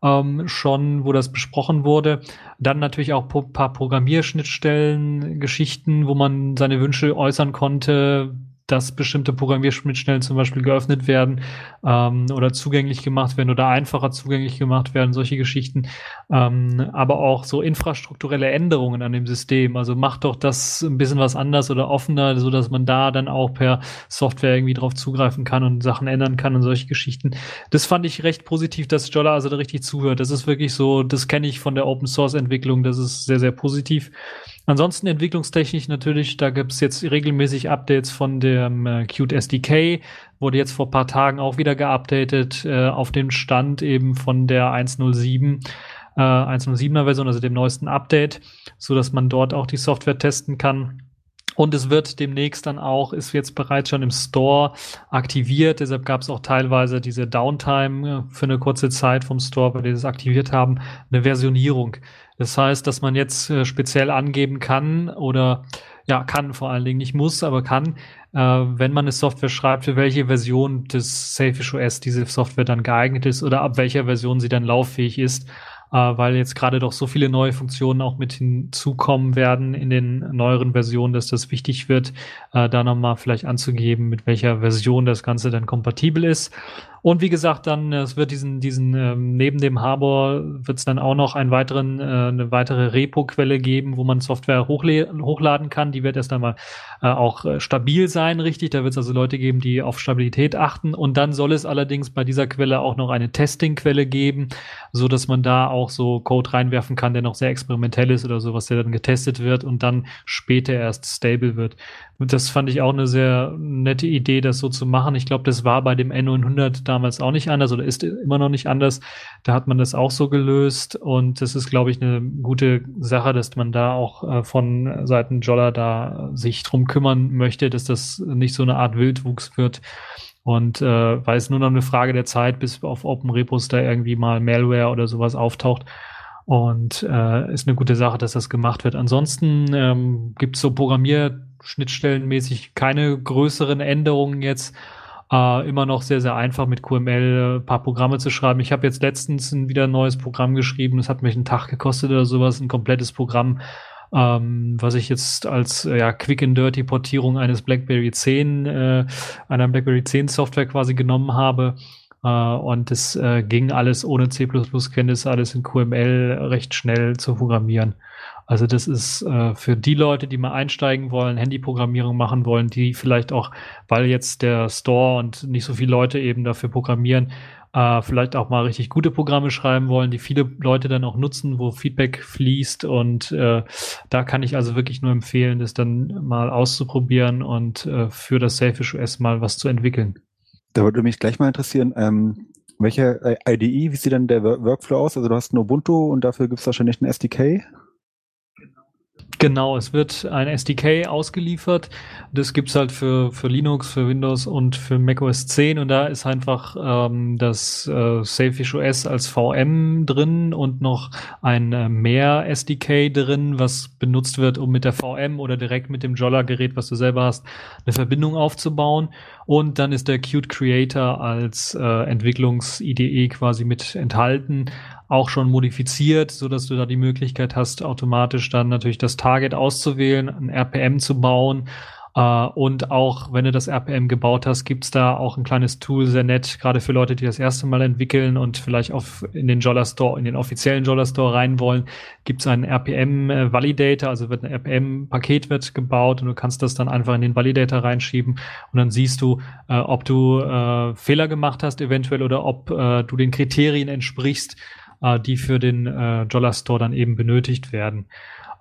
ähm, schon, wo das besprochen wurde. Dann natürlich auch paar Programmierschnittstellen, Geschichten, wo man seine Wünsche äußern konnte, dass bestimmte Programmierschnittstellen zum Beispiel geöffnet werden ähm, oder zugänglich gemacht werden oder einfacher zugänglich gemacht werden, solche Geschichten. Ähm, aber auch so infrastrukturelle Änderungen an dem System. Also macht doch das ein bisschen was anders oder offener, so dass man da dann auch per Software irgendwie drauf zugreifen kann und Sachen ändern kann und solche Geschichten. Das fand ich recht positiv, dass Jolla also da richtig zuhört. Das ist wirklich so, das kenne ich von der Open Source Entwicklung. Das ist sehr, sehr positiv. Ansonsten entwicklungstechnisch natürlich, da gibt es jetzt regelmäßig Updates von dem äh, Qt SDK, wurde jetzt vor paar Tagen auch wieder geupdatet äh, auf den Stand eben von der 107 äh, 107er Version, also dem neuesten Update, so dass man dort auch die Software testen kann. Und es wird demnächst dann auch, ist jetzt bereits schon im Store aktiviert. Deshalb gab es auch teilweise diese Downtime äh, für eine kurze Zeit vom Store, weil die das aktiviert haben, eine Versionierung. Das heißt, dass man jetzt äh, speziell angeben kann oder ja, kann vor allen Dingen, nicht muss, aber kann, äh, wenn man eine Software schreibt, für welche Version des Safish OS diese Software dann geeignet ist oder ab welcher Version sie dann lauffähig ist äh, weil jetzt gerade doch so viele neue Funktionen auch mit hinzukommen werden in den neueren Versionen, dass das wichtig wird, äh, da nochmal vielleicht anzugeben, mit welcher Version das Ganze dann kompatibel ist. Und wie gesagt, dann, es wird diesen, diesen, ähm, neben dem Harbor wird es dann auch noch einen weiteren, äh, eine weitere Repo-Quelle geben, wo man Software hochladen kann. Die wird erst einmal äh, auch äh, stabil sein, richtig. Da wird es also Leute geben, die auf Stabilität achten. Und dann soll es allerdings bei dieser Quelle auch noch eine Testing-Quelle geben, so dass man da auch so Code reinwerfen kann, der noch sehr experimentell ist oder sowas, der dann getestet wird und dann später erst stable wird. Das fand ich auch eine sehr nette Idee, das so zu machen. Ich glaube, das war bei dem N900 damals auch nicht anders oder ist immer noch nicht anders. Da hat man das auch so gelöst und das ist, glaube ich, eine gute Sache, dass man da auch äh, von Seiten Jolla da sich drum kümmern möchte, dass das nicht so eine Art Wildwuchs wird. Und äh, weil es nur noch eine Frage der Zeit, bis auf Open Repos da irgendwie mal Malware oder sowas auftaucht. Und äh, ist eine gute Sache, dass das gemacht wird. Ansonsten ähm, gibt es so Programmierschnittstellenmäßig keine größeren Änderungen jetzt. Äh, immer noch sehr, sehr einfach mit QML ein paar Programme zu schreiben. Ich habe jetzt letztens ein wieder ein neues Programm geschrieben. Das hat mich einen Tag gekostet oder sowas, ein komplettes Programm, ähm, was ich jetzt als äh, ja, Quick and Dirty Portierung eines BlackBerry 10, äh, einer BlackBerry 10 Software quasi genommen habe äh, und es äh, ging alles ohne C++-Kenntnisse, alles in QML recht schnell zu programmieren. Also das ist äh, für die Leute, die mal einsteigen wollen, Handyprogrammierung machen wollen, die vielleicht auch, weil jetzt der Store und nicht so viele Leute eben dafür programmieren, äh, vielleicht auch mal richtig gute Programme schreiben wollen, die viele Leute dann auch nutzen, wo Feedback fließt. Und äh, da kann ich also wirklich nur empfehlen, das dann mal auszuprobieren und äh, für das Selfish OS mal was zu entwickeln. Da würde mich gleich mal interessieren, ähm, welche äh, IDE, wie sieht denn der Workflow aus? Also du hast ein Ubuntu und dafür gibt es wahrscheinlich ein SDK. Genau, es wird ein SDK ausgeliefert. Das gibt's halt für, für Linux, für Windows und für macOS 10 und da ist einfach ähm, das äh, Safish OS als VM drin und noch ein äh, mehr SDK drin, was benutzt wird, um mit der VM oder direkt mit dem Jolla-Gerät, was du selber hast, eine Verbindung aufzubauen. Und dann ist der Qt Creator als äh, Entwicklungs-IDE quasi mit enthalten auch schon modifiziert, so dass du da die Möglichkeit hast, automatisch dann natürlich das Target auszuwählen, ein RPM zu bauen. Uh, und auch wenn du das RPM gebaut hast, gibt's da auch ein kleines Tool, sehr nett, gerade für Leute, die das erste Mal entwickeln und vielleicht auf in den Jolla Store, in den offiziellen Jolla Store rein wollen, gibt's einen RPM äh, Validator, also wird ein RPM Paket wird gebaut und du kannst das dann einfach in den Validator reinschieben und dann siehst du, äh, ob du äh, Fehler gemacht hast eventuell oder ob äh, du den Kriterien entsprichst, äh, die für den äh, Jolla Store dann eben benötigt werden.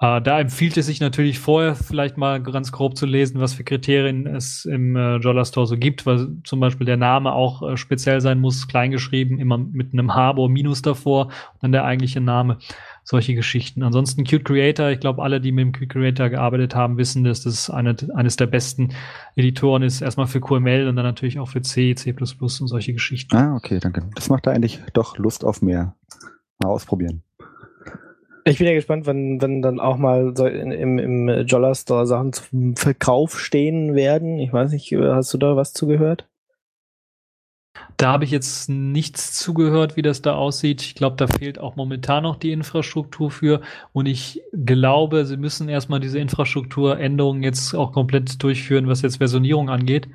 Äh, da empfiehlt es sich natürlich vorher vielleicht mal ganz grob zu lesen, was für Kriterien es im äh, Jolla Store so gibt, weil zum Beispiel der Name auch äh, speziell sein muss, kleingeschrieben, immer mit einem Harbor Minus davor und dann der eigentliche Name. Solche Geschichten. Ansonsten Qt Creator, ich glaube, alle, die mit dem Qt Creator gearbeitet haben, wissen, dass das eine, eines der besten Editoren ist. Erstmal für QML und dann natürlich auch für C, C++ und solche Geschichten. Ah, okay, danke. Das macht da eigentlich doch Lust auf mehr. Mal ausprobieren. Ich bin ja gespannt, wenn, wenn dann auch mal so im, im Jolla Store Sachen zum Verkauf stehen werden. Ich weiß nicht, hast du da was zugehört? Da habe ich jetzt nichts zugehört, wie das da aussieht. Ich glaube, da fehlt auch momentan noch die Infrastruktur für. Und ich glaube, sie müssen erstmal diese Infrastrukturänderungen jetzt auch komplett durchführen, was jetzt Versionierung angeht,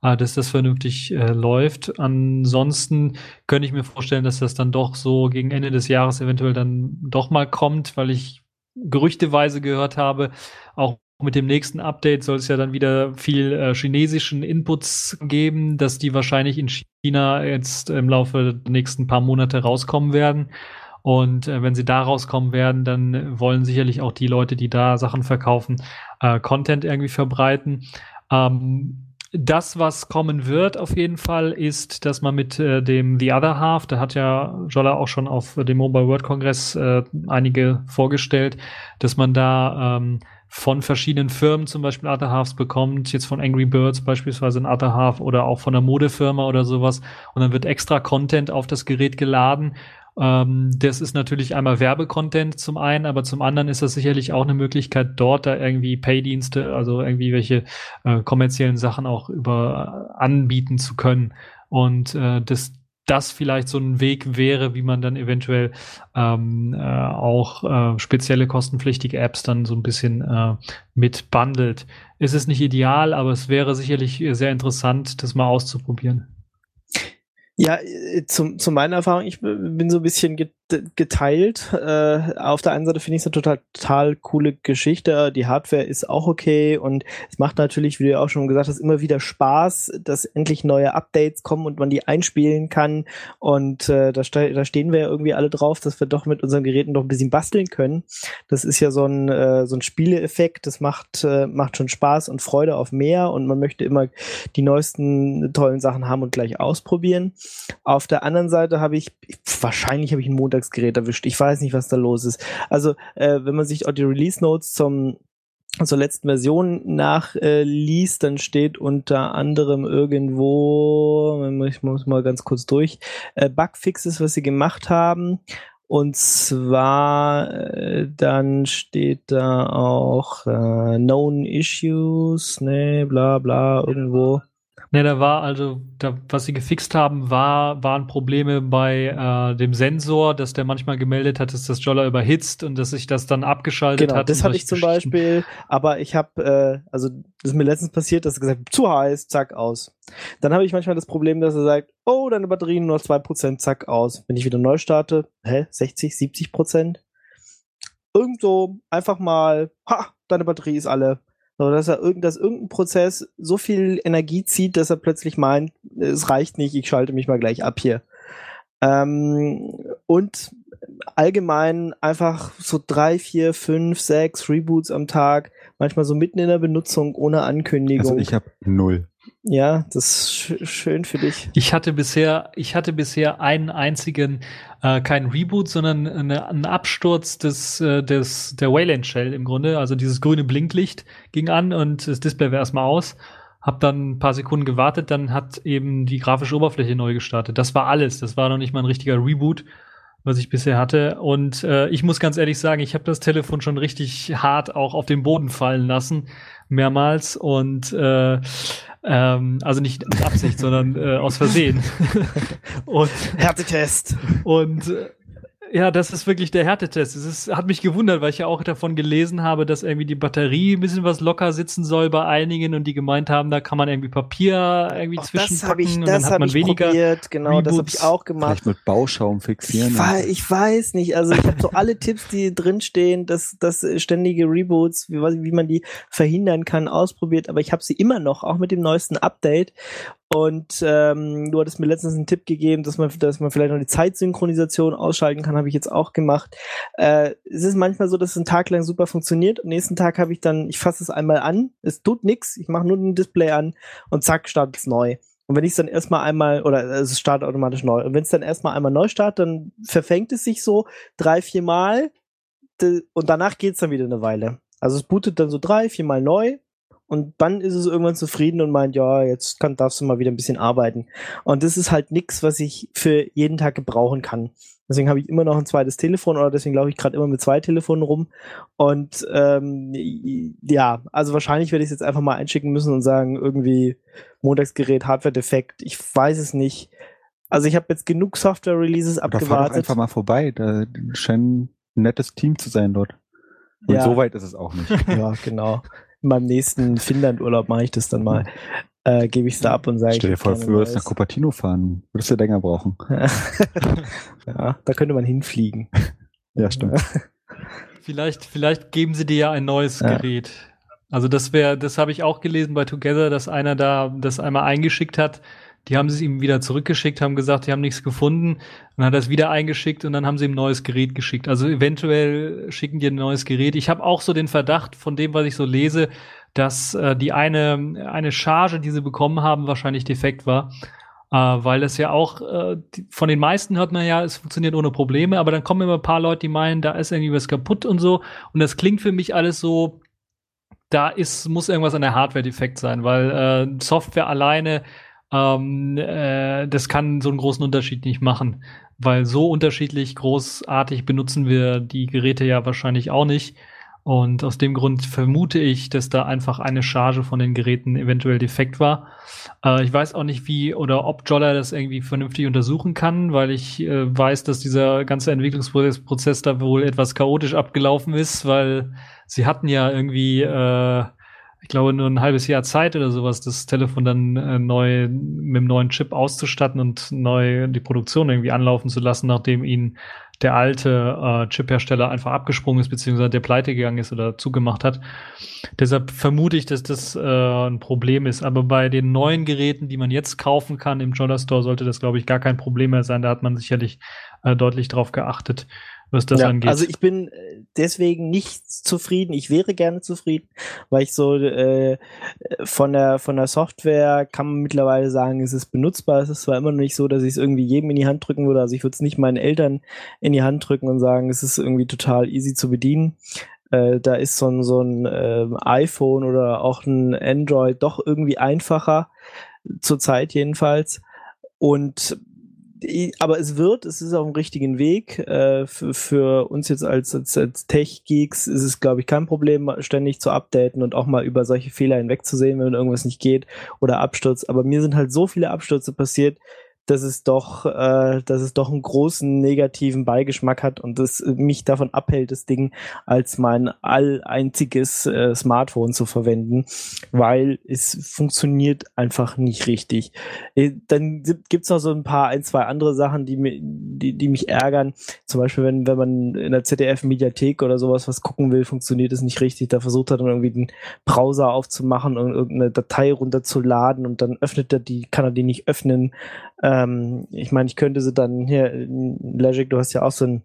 dass das vernünftig äh, läuft. Ansonsten könnte ich mir vorstellen, dass das dann doch so gegen Ende des Jahres eventuell dann doch mal kommt, weil ich gerüchteweise gehört habe, auch mit dem nächsten Update soll es ja dann wieder viel äh, chinesischen Inputs geben, dass die wahrscheinlich in China jetzt im Laufe der nächsten paar Monate rauskommen werden. Und äh, wenn sie da rauskommen werden, dann wollen sicherlich auch die Leute, die da Sachen verkaufen, äh, Content irgendwie verbreiten. Ähm, das, was kommen wird, auf jeden Fall, ist, dass man mit äh, dem The Other Half, da hat ja Jolla auch schon auf dem Mobile World Congress äh, einige vorgestellt, dass man da ähm, von verschiedenen Firmen zum Beispiel Other Halves bekommt, jetzt von Angry Birds beispielsweise ein Other Half oder auch von einer Modefirma oder sowas. Und dann wird extra Content auf das Gerät geladen. Ähm, das ist natürlich einmal Werbecontent zum einen, aber zum anderen ist das sicherlich auch eine Möglichkeit, dort da irgendwie Paydienste, also irgendwie welche äh, kommerziellen Sachen auch über äh, anbieten zu können. Und äh, das das vielleicht so ein Weg wäre, wie man dann eventuell ähm, äh, auch äh, spezielle kostenpflichtige Apps dann so ein bisschen äh, mit bundelt. Ist es nicht ideal, aber es wäre sicherlich sehr interessant, das mal auszuprobieren. Ja, äh, zum, zu meiner Erfahrung, ich bin so ein bisschen geteilt. Äh, auf der einen Seite finde ich es eine total, total coole Geschichte. Die Hardware ist auch okay und es macht natürlich, wie du ja auch schon gesagt hast, immer wieder Spaß, dass endlich neue Updates kommen und man die einspielen kann. Und äh, da, ste da stehen wir ja irgendwie alle drauf, dass wir doch mit unseren Geräten doch ein bisschen basteln können. Das ist ja so ein, äh, so ein Spieleeffekt. Das macht, äh, macht schon Spaß und Freude auf mehr und man möchte immer die neuesten tollen Sachen haben und gleich ausprobieren. Auf der anderen Seite habe ich, wahrscheinlich habe ich ein Montagsgerät erwischt. Ich weiß nicht, was da los ist. Also, äh, wenn man sich auch die Release Notes zum zur letzten Version nachliest, äh, dann steht unter anderem irgendwo, ich muss mal ganz kurz durch, äh, Bugfixes, was sie gemacht haben. Und zwar äh, dann steht da auch äh, Known Issues, ne, bla bla, irgendwo. Ne, da war also, da, was sie gefixt haben, war, waren Probleme bei äh, dem Sensor, dass der manchmal gemeldet hat, dass das Jolla überhitzt und dass sich das dann abgeschaltet genau, hat. Das hatte ich zum Beispiel, aber ich habe, äh, also das ist mir letztens passiert, dass er gesagt zu heiß, zack, aus. Dann habe ich manchmal das Problem, dass er sagt, oh, deine Batterie nur noch 2%, zack, aus. Wenn ich wieder neu starte, hä, 60, 70 Prozent? Irgend einfach mal, ha, deine Batterie ist alle so, dass er irgend, dass irgendein Prozess so viel Energie zieht, dass er plötzlich meint, es reicht nicht, ich schalte mich mal gleich ab hier. Ähm, und allgemein einfach so drei, vier, fünf, sechs Reboots am Tag, manchmal so mitten in der Benutzung ohne Ankündigung. Also ich habe null. Ja, das ist sch schön für dich. Ich hatte bisher, ich hatte bisher einen einzigen, äh, kein Reboot, sondern eine, einen Absturz des, äh, des, der Wayland Shell im Grunde. Also dieses grüne Blinklicht ging an und das Display war erstmal aus. Hab dann ein paar Sekunden gewartet, dann hat eben die grafische Oberfläche neu gestartet. Das war alles. Das war noch nicht mal ein richtiger Reboot, was ich bisher hatte. Und äh, ich muss ganz ehrlich sagen, ich habe das Telefon schon richtig hart auch auf den Boden fallen lassen, mehrmals. Und äh, ähm, also nicht mit Absicht, sondern äh, aus Versehen. und Härtetest. Und äh, ja, das ist wirklich der Härtetest. Es ist, hat mich gewundert, weil ich ja auch davon gelesen habe, dass irgendwie die Batterie ein bisschen was locker sitzen soll bei einigen und die gemeint haben, da kann man irgendwie Papier irgendwie auch zwischenpacken das ich, und dann hat man weniger. Probiert. Genau, Reboots. das habe ich auch gemacht. Vielleicht mit Bauschaum fixieren. Ich, weiß, ich weiß nicht. Also ich habe so alle Tipps, die drinstehen, dass das ständige Reboots, wie, wie man die verhindern kann, ausprobiert. Aber ich habe sie immer noch, auch mit dem neuesten Update. Und ähm, du hattest mir letztens einen Tipp gegeben, dass man, dass man vielleicht noch die Zeitsynchronisation ausschalten kann, habe ich jetzt auch gemacht. Äh, es ist manchmal so, dass es einen Tag lang super funktioniert. Am nächsten Tag habe ich dann, ich fasse es einmal an, es tut nichts, ich mache nur ein Display an und zack, startet es neu. Und wenn ich es dann erstmal einmal, oder es startet automatisch neu, und wenn es dann erstmal einmal neu startet, dann verfängt es sich so drei, vier Mal und danach geht es dann wieder eine Weile. Also es bootet dann so drei, vier Mal neu und dann ist es irgendwann zufrieden und meint, ja, jetzt kann, darfst du mal wieder ein bisschen arbeiten. Und das ist halt nichts, was ich für jeden Tag gebrauchen kann. Deswegen habe ich immer noch ein zweites Telefon oder deswegen laufe ich gerade immer mit zwei Telefonen rum. Und ähm, ja, also wahrscheinlich werde ich es jetzt einfach mal einschicken müssen und sagen, irgendwie Montagsgerät, Hardware-Defekt, ich weiß es nicht. Also ich habe jetzt genug Software-Releases Da fahr doch abgewartet. einfach mal vorbei. Da scheint ein nettes Team zu sein dort. Und Ja. so weit ist es auch nicht. Ja, genau. In meinem nächsten Finnland-Urlaub mache ich das dann mal. Äh, Gebe ich es da ab und sage, Stell dir vor, du würdest nach Cupertino fahren. Würdest du länger brauchen. ja, da könnte man hinfliegen. Ja, stimmt. Vielleicht, vielleicht geben sie dir ja ein neues Ja. Gerät. Also das wäre, das habe ich auch gelesen bei Together, dass einer da das einmal eingeschickt hat. Die haben es ihm wieder zurückgeschickt, haben gesagt, die haben nichts gefunden. Dann hat er es wieder eingeschickt und dann haben sie ihm ein neues Gerät geschickt. Also eventuell schicken die ein neues Gerät. Ich habe auch so den Verdacht von dem, was ich so lese, dass äh, die eine, eine Charge, die sie bekommen haben, wahrscheinlich defekt war. Äh, weil es ja auch, äh, die, von den meisten hört man ja, es funktioniert ohne Probleme, aber dann kommen immer ein paar Leute, die meinen, da ist irgendwie was kaputt und so. Und das klingt für mich alles so, da ist, muss irgendwas an der Hardware defekt sein, weil äh, Software alleine, ähm, äh, das kann so einen großen Unterschied nicht machen. Weil so unterschiedlich großartig benutzen wir die Geräte ja wahrscheinlich auch nicht. Und aus dem Grund vermute ich, dass da einfach eine Charge von den Geräten eventuell defekt war. Äh, ich weiß auch nicht, wie oder ob Jolla das irgendwie vernünftig untersuchen kann, weil ich äh, weiß, dass dieser ganze Entwicklungsprozess Prozess da wohl etwas chaotisch abgelaufen ist, weil sie hatten ja irgendwie, äh, ich glaube, nur ein halbes Jahr Zeit oder sowas, das Telefon dann äh, neu mit dem neuen Chip auszustatten und neu die Produktion irgendwie anlaufen zu lassen, nachdem ihnen der alte äh, Chip-Hersteller einfach abgesprungen ist, beziehungsweise der pleite gegangen ist oder zugemacht hat. Deshalb vermute ich, dass das äh, ein Problem ist. Aber bei den neuen Geräten, die man jetzt kaufen kann im Jolla Store, sollte das, glaube ich, gar kein Problem mehr sein. Da hat man sicherlich äh, deutlich drauf geachtet, was das ja, angeht. Also ich bin äh, deswegen nicht zufrieden. Ich wäre gerne zufrieden, weil ich so äh, von der von der Software kann man mittlerweile sagen, es ist benutzbar. Es ist zwar immer noch nicht so, dass ich es irgendwie jedem in die Hand drücken würde. Also ich würde es nicht meinen Eltern in die Hand drücken und sagen, es ist irgendwie total easy zu bedienen. Äh, da ist so ein, so ein äh, iPhone oder auch ein Android doch irgendwie einfacher, zurzeit jedenfalls. Und aber es wird, es ist auf dem richtigen Weg. Äh, für, uns jetzt als, als, als Tech-Geeks ist es, glaube ich, kein Problem, ständig zu updaten und auch mal über solche Fehler hinwegzusehen, wenn irgendwas nicht geht oder Absturz. Aber mir sind halt so viele Abstürze passiert, dass es doch, äh, dass es doch einen großen negativen Beigeschmack hat und das mich davon abhält, das Ding als mein alleinziges äh, Smartphone zu verwenden, weil es funktioniert einfach nicht richtig. Äh, Dann gibt's noch so ein paar, ein, zwei andere Sachen, die, die, die mich ärgern. Zum Beispiel, wenn, wenn man in der ZDF-Mediathek oder sowas was gucken will, funktioniert es nicht richtig. Da versucht er dann irgendwie den Browser aufzumachen und irgendeine Datei runterzuladen und dann öffnet er die, kann er die nicht öffnen. Ähm, ich meine, ich könnte sie dann hier, Legic, du hast ja auch so einen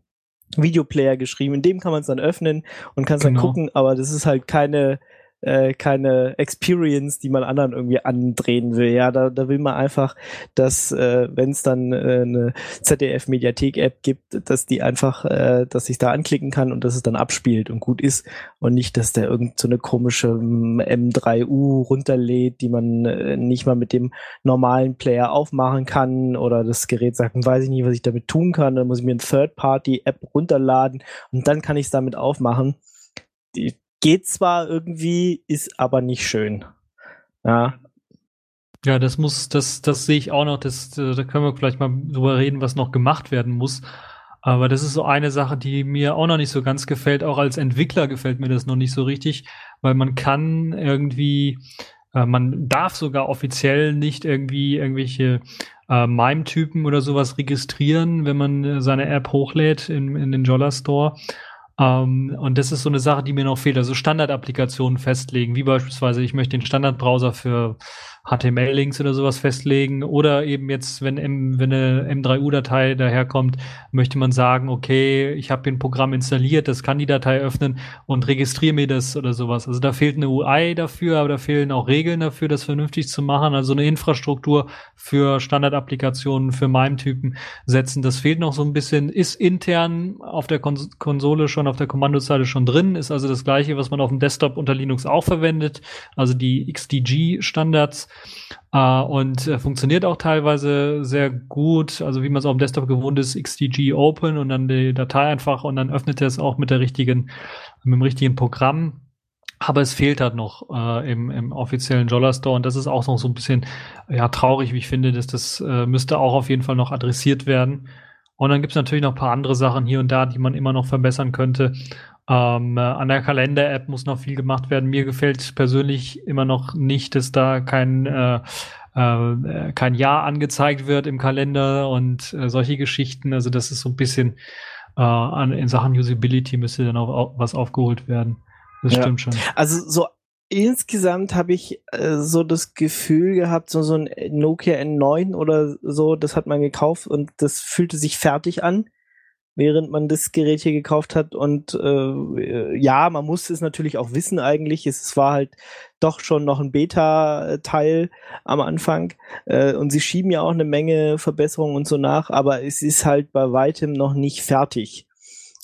Videoplayer geschrieben, in dem kann man es dann öffnen und kann es dann Genau. gucken, aber das ist halt keine äh, keine Experience, die man anderen irgendwie andrehen will. Ja, da, da will man einfach, dass äh, wenn es dann äh, eine ZDF-Mediathek-App gibt, dass die einfach, äh, dass ich da anklicken kann und dass es dann abspielt und gut ist und nicht, dass der irgend so eine komische ähm, M3U runterlädt, die man äh, nicht mal mit dem normalen Player aufmachen kann oder das Gerät sagt, hm, weiß ich nicht, was ich damit tun kann, dann muss ich mir eine Third-Party-App runterladen und dann kann ich es damit aufmachen. Die geht zwar irgendwie, ist aber nicht schön. Ja, Ja, das muss, das, das sehe ich auch noch. Das, da können wir vielleicht mal drüber reden, was noch gemacht werden muss. Aber das ist so eine Sache, die mir auch noch nicht so ganz gefällt. Auch als Entwickler gefällt mir das noch nicht so richtig, weil man kann irgendwie, äh, man darf sogar offiziell nicht irgendwie irgendwelche äh, MIME-Typen oder sowas registrieren, wenn man äh, seine App hochlädt in, in den Jolla Store. Ähm, und das ist so eine Sache, die mir noch fehlt. Also Standardapplikationen festlegen, wie beispielsweise, ich möchte den Standardbrowser für HTML-Links oder sowas festlegen. Oder eben jetzt, wenn, M, wenn eine M3U-Datei daherkommt, möchte man sagen, okay, ich habe ein Programm installiert, das kann die Datei öffnen und registriere mir das oder sowas. Also da fehlt eine UI dafür, aber da fehlen auch Regeln dafür, das vernünftig zu machen. Also eine Infrastruktur für Standardapplikationen, für MIME-Typen setzen. Das fehlt noch so ein bisschen, ist intern auf der Kons Konsole schon, auf der Kommandozeile schon drin, ist also das gleiche, was man auf dem Desktop unter Linux auch verwendet, also die XDG-Standards. Äh, und äh, funktioniert auch teilweise sehr gut, also wie man es auf dem Desktop gewohnt ist, XDG Open und dann die Datei einfach und dann öffnet er es auch mit der richtigen, mit dem richtigen Programm. Aber es fehlt halt noch äh, im, im offiziellen Jolla Store und das ist auch noch so ein bisschen ja traurig, wie ich finde, dass das äh, müsste auch auf jeden Fall noch adressiert werden. Und dann gibt es natürlich noch ein paar andere Sachen hier und da, die man immer noch verbessern könnte. Ähm, äh, an der Kalender-App muss noch viel gemacht werden. Mir gefällt persönlich immer noch nicht, dass da kein äh, äh, kein Jahr angezeigt wird im Kalender und äh, solche Geschichten. Also das ist so ein bisschen äh, an, in Sachen Usability müsste dann auch, auch was aufgeholt werden. Das Ja. stimmt schon. Also so insgesamt habe ich äh, so das Gefühl gehabt, so, so ein Nokia N9 oder so, das hat man gekauft und das fühlte sich fertig an, während man das Gerät hier gekauft hat. Und äh, ja, man musste es natürlich auch wissen eigentlich. Es war halt doch schon noch ein Beta-Teil am Anfang. Äh, und sie schieben ja auch eine Menge Verbesserungen und so nach, aber es ist halt bei weitem noch nicht fertig.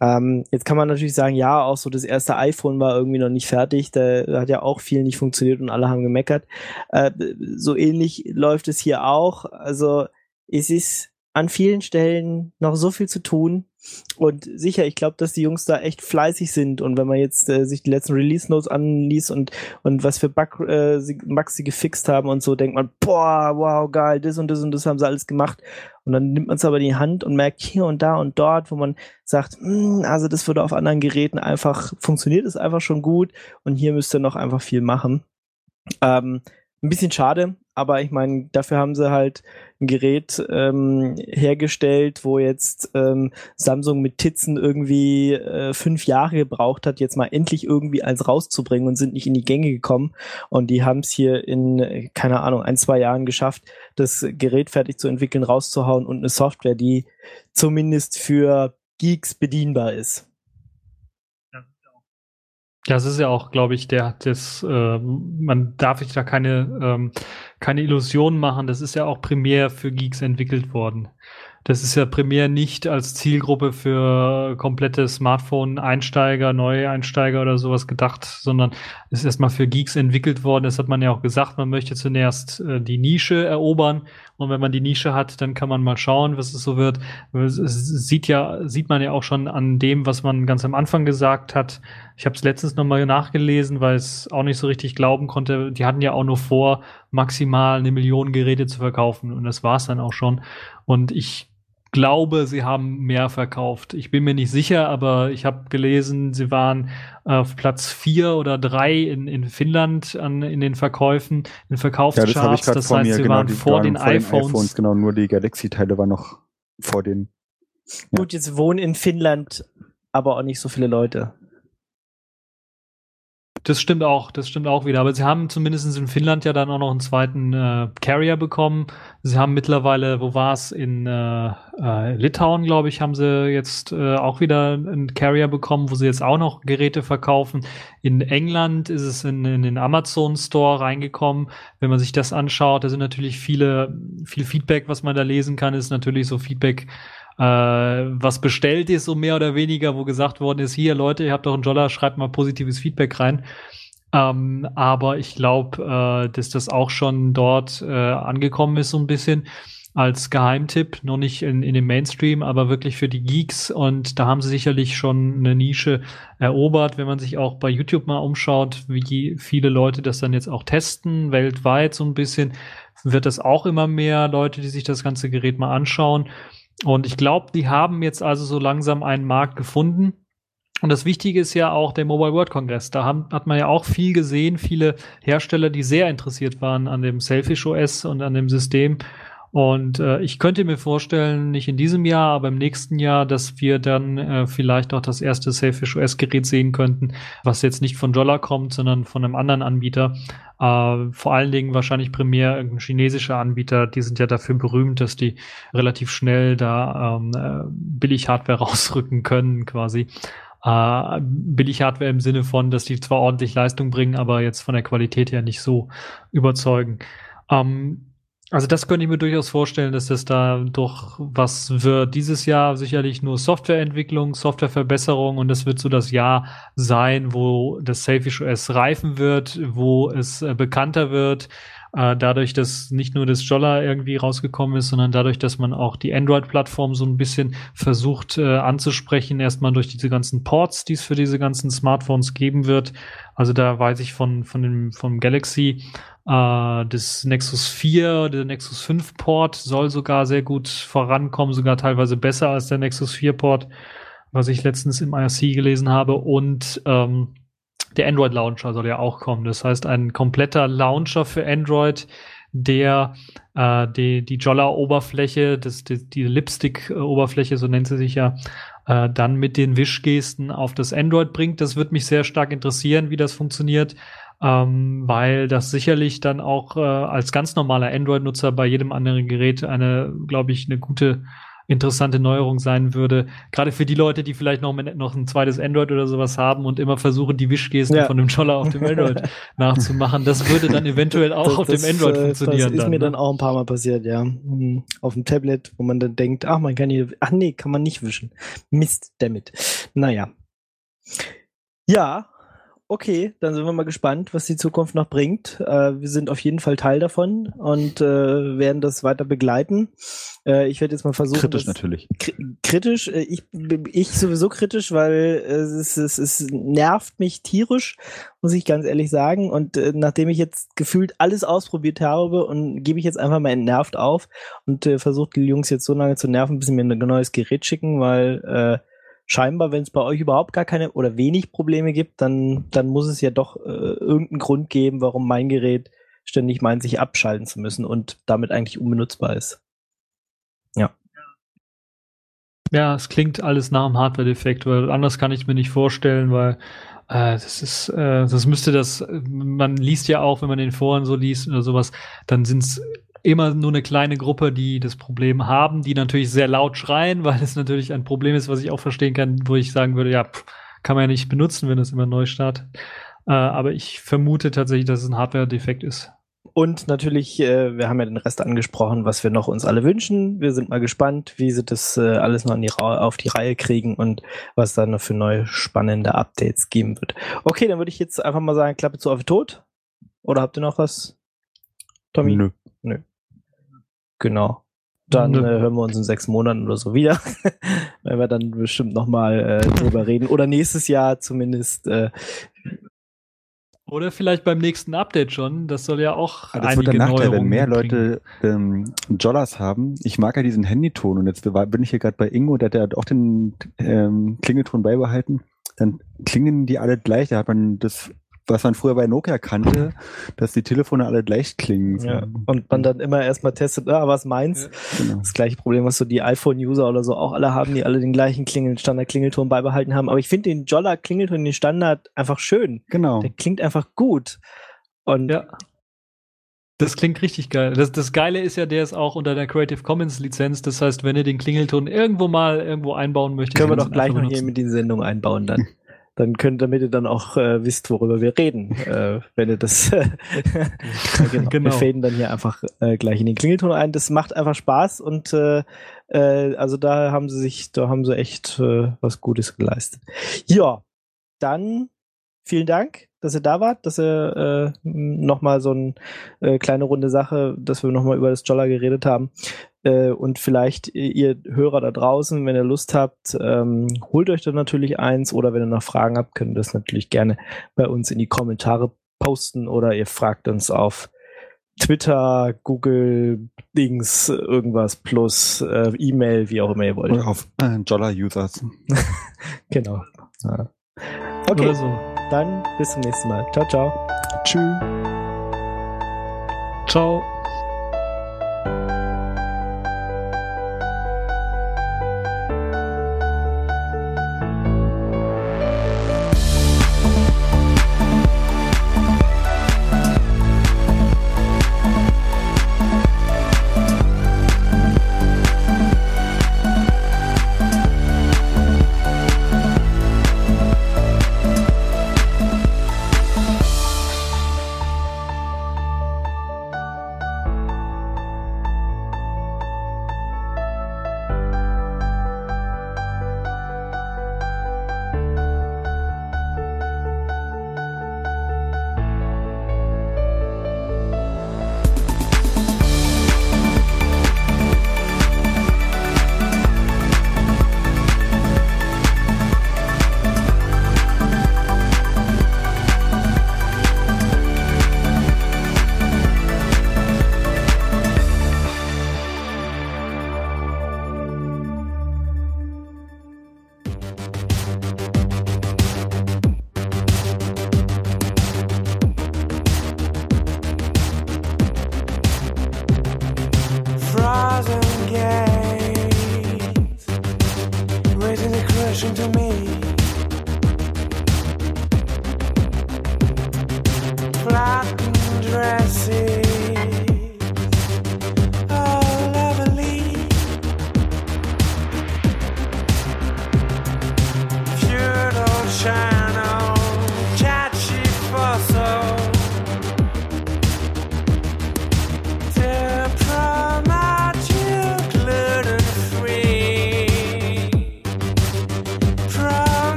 Ähm, jetzt kann man natürlich sagen, ja, auch so das erste iPhone war irgendwie noch nicht fertig, da hat ja auch viel nicht funktioniert und alle haben gemeckert. Äh, so ähnlich läuft es hier auch. Also es ist an vielen Stellen noch so viel zu tun. Und sicher, ich glaube, dass die Jungs da echt fleißig sind. Und wenn man jetzt äh, sich die letzten Release Notes anliest und, und was für Bug, äh, sie, Bugs sie gefixt haben und so, denkt man, boah, wow, geil, das und das und das haben sie alles gemacht. Und dann nimmt man es aber in die Hand und merkt hier und da und dort, wo man sagt, "Hm, also das würde auf anderen Geräten einfach, funktioniert es einfach schon gut und hier müsste noch einfach viel machen. Ähm, ein bisschen schade, aber ich meine, dafür haben sie halt ein Gerät ähm, hergestellt, wo jetzt ähm, Samsung mit Titzen irgendwie äh, fünf Jahre gebraucht hat, jetzt mal endlich irgendwie eins rauszubringen und sind nicht in die Gänge gekommen. Und die haben es hier in, keine Ahnung, ein, zwei Jahren geschafft, das Gerät fertig zu entwickeln, rauszuhauen und eine Software, die zumindest für Geeks bedienbar ist. Ja, es ist ja auch, glaube ich, der das, äh, man darf sich da keine, ähm, keine Illusionen machen. Das ist ja auch primär für Geeks entwickelt worden. Das ist ja primär nicht als Zielgruppe für komplette Smartphone-Einsteiger, neue Einsteiger oder sowas gedacht, sondern ist erstmal für Geeks entwickelt worden. Das hat man ja auch gesagt, man möchte zunächst äh, die Nische erobern und wenn man die Nische hat, dann kann man mal schauen, was es so wird. Es, sieht ja, sieht man ja auch schon an dem, was man ganz am Anfang gesagt hat. Ich habe es letztens nochmal nachgelesen, weil es auch nicht so richtig glauben konnte. Die hatten ja auch nur vor, maximal eine Million Geräte zu verkaufen und das war es dann auch schon. Und ich glaube, sie haben mehr verkauft. Ich bin mir nicht sicher, aber ich habe gelesen, sie waren auf Platz vier oder drei in, in Finnland an, in den Verkäufen, in Ja, das Verkaufscharts. gerade das vor heißt, mir. sie Genau, waren die vor waren den iPhones. Genau, nur die Galaxy-Teile waren noch vor den. Ja. Gut, jetzt wohnen in Finnland aber auch nicht so viele Leute. Das stimmt auch, das stimmt auch wieder. Aber sie haben zumindest in Finnland ja dann auch noch einen zweiten äh, Carrier bekommen. Sie haben mittlerweile, wo war es? In äh, äh, Litauen, glaube ich, haben sie jetzt äh, auch wieder einen Carrier bekommen, wo sie jetzt auch noch Geräte verkaufen. In England ist es in, in den Amazon Store reingekommen. Wenn man sich das anschaut, da sind natürlich viele, viel Feedback, was man da lesen kann, ist natürlich so Feedback, äh, was bestellt ist, so mehr oder weniger, wo gesagt worden ist, hier Leute, ihr habt doch einen Dollar, schreibt mal positives Feedback rein. Ähm, aber ich glaube, äh, dass das auch schon dort äh, angekommen ist, so ein bisschen als Geheimtipp, noch nicht in, in dem Mainstream, aber wirklich für die Geeks. Und da haben sie sicherlich schon eine Nische erobert, wenn man sich auch bei YouTube mal umschaut, wie viele Leute das dann jetzt auch testen, weltweit so ein bisschen, wird das auch immer mehr Leute, die sich das ganze Gerät mal anschauen. Und ich glaube, die haben jetzt also so langsam einen Markt gefunden. Und das Wichtige ist ja auch der Mobile World Congress. Da haben, hat man ja auch viel gesehen, viele Hersteller, die sehr interessiert waren an dem Selfish OS und an dem System. Und äh, ich könnte mir vorstellen, nicht in diesem Jahr, aber im nächsten Jahr, dass wir dann äh, vielleicht auch das erste Selfish OS-Gerät sehen könnten, was jetzt nicht von Jolla kommt, sondern von einem anderen Anbieter. Äh, vor allen Dingen wahrscheinlich primär irgendein chinesischer Anbieter. Die sind ja dafür berühmt, dass die relativ schnell da ähm, äh, billig Hardware rausrücken können, quasi. Äh, billig Hardware im Sinne von, dass die zwar ordentlich Leistung bringen, aber jetzt von der Qualität her nicht so überzeugen. Ähm, also das könnte ich mir durchaus vorstellen, dass das da doch was wird. Dieses Jahr sicherlich nur Softwareentwicklung, Softwareverbesserung und das wird so das Jahr sein, wo das Selfish OS reifen wird, wo es äh, bekannter wird äh, dadurch, dass nicht nur das Jolla irgendwie rausgekommen ist, sondern dadurch, dass man auch die Android-Plattform so ein bisschen versucht äh, anzusprechen, erstmal durch diese ganzen Ports, die es für diese ganzen Smartphones geben wird. Also da weiß ich von, von dem, vom Galaxy, äh, das Nexus 4, der Nexus 5 Port soll sogar sehr gut vorankommen, sogar teilweise besser als der Nexus 4 Port, was ich letztens im IRC gelesen habe. Und ähm, der Android Launcher soll ja auch kommen. Das heißt, ein kompletter Launcher für Android, der äh, die, die Jolla-Oberfläche, die, die Lipstick-Oberfläche, so nennt sie sich ja, äh, dann mit den Wischgesten auf das Android bringt. Das wird mich sehr stark interessieren, wie das funktioniert, ähm, weil das sicherlich dann auch äh, als ganz normaler Android-Nutzer bei jedem anderen Gerät eine, glaube ich, eine gute interessante Neuerung sein würde. Gerade für die Leute, die vielleicht noch, noch ein zweites Android oder sowas haben und immer versuchen, die Wischgesten ja. von dem Jolla auf dem Android nachzumachen. Das würde dann eventuell auch das, auf dem Android äh, funktionieren. Das ist dann, mir ne? dann auch ein paar Mal passiert, ja. Hm, auf dem Tablet, wo man dann denkt, ach, man kann hier, ach nee, kann man nicht wischen. Mist, damit. Naja. Ja, Okay, dann sind wir mal gespannt, was die Zukunft noch bringt. Äh, wir sind auf jeden Fall Teil davon und äh, werden das weiter begleiten. Äh, ich werde jetzt mal versuchen. Kritisch natürlich. Kri kritisch, äh, ich, ich sowieso kritisch, weil es, es, es nervt mich tierisch, muss ich ganz ehrlich sagen. Und äh, nachdem ich jetzt gefühlt alles ausprobiert habe und gebe ich jetzt einfach mal entnervt auf und äh, versuche die Jungs jetzt so lange zu nerven, bis sie mir ein neues Gerät schicken, weil äh, scheinbar, wenn es bei euch überhaupt gar keine oder wenig Probleme gibt, dann, dann muss es ja doch äh, irgendeinen Grund geben, warum mein Gerät ständig meint, sich abschalten zu müssen und damit eigentlich unbenutzbar ist. Ja. Ja, es klingt alles nach einem Hardware-Defekt, weil anders kann ich mir nicht vorstellen, weil äh, das ist, äh, das müsste das, man liest ja auch, wenn man den Foren so liest oder sowas, dann sind es immer nur eine kleine Gruppe, die das Problem haben, die natürlich sehr laut schreien, weil es natürlich ein Problem ist, was ich auch verstehen kann, wo ich sagen würde, ja, pff, kann man ja nicht benutzen, wenn es immer neu startet. Äh, aber ich vermute tatsächlich, dass es ein Hardware-Defekt ist. Und natürlich, äh, wir haben ja den Rest angesprochen, was wir noch uns alle wünschen. Wir sind mal gespannt, wie sie das äh, alles noch die auf die Reihe kriegen und was da noch für neue spannende Updates geben wird. Okay, dann würde ich jetzt einfach mal sagen, Klappe zu auf tot. Oder habt ihr noch was? Tommy? Nö. Genau. Dann äh, hören wir uns in sechs Monaten oder so wieder, wenn wir dann bestimmt nochmal äh, drüber reden. Oder nächstes Jahr zumindest. Äh, oder vielleicht beim nächsten Update schon. Das soll ja auch Aber das einige wird der Nachteil, wenn mehr Leute ähm, Jollers haben. Ich mag ja diesen Handyton und jetzt bin ich hier gerade bei Ingo, der hat auch den ähm, Klingelton beibehalten. Dann klingen die alle gleich. Da hat man das was man früher bei Nokia kannte, dass die Telefone alle gleich klingen. Ja. Und man dann immer erstmal testet, ah, was meins? Ja, genau. Das gleiche Problem, was so die iPhone-User oder so auch alle haben, die alle den gleichen Klingel Standard-Klingelton beibehalten haben. Aber ich finde den Jolla-Klingelton, den Standard, einfach schön. Genau. Der klingt einfach gut. Und ja. Das klingt richtig geil. Das, das Geile ist ja, der ist auch unter der Creative Commons Lizenz. Das heißt, wenn ihr den Klingelton irgendwo mal irgendwo einbauen möchtet, können wir doch gleich noch hier mit die Sendung einbauen dann. dann könnt, damit ihr dann auch äh, wisst, worüber wir reden, äh, wenn ihr das äh, genau. genau. Wir faden dann hier einfach äh, gleich in den Klingelton ein. Das macht einfach Spaß und äh, äh, also da haben sie sich, da haben sie echt äh, was Gutes geleistet. Ja, dann vielen Dank, dass ihr da wart, dass ihr äh, nochmal so eine äh, kleine runde Sache, dass wir nochmal über das Jolla geredet haben. Äh, und vielleicht ihr Hörer da draußen, wenn ihr Lust habt, ähm, holt euch dann natürlich eins oder wenn ihr noch Fragen habt, könnt ihr das natürlich gerne bei uns in die Kommentare posten oder ihr fragt uns auf Twitter, Google, Dings, irgendwas plus äh, E-Mail, wie auch immer ihr wollt. Oder auf äh, Jolla-Users. genau. Ja. Okay, so. dann bis zum nächsten Mal. Ciao, ciao. Tschüss. Ciao.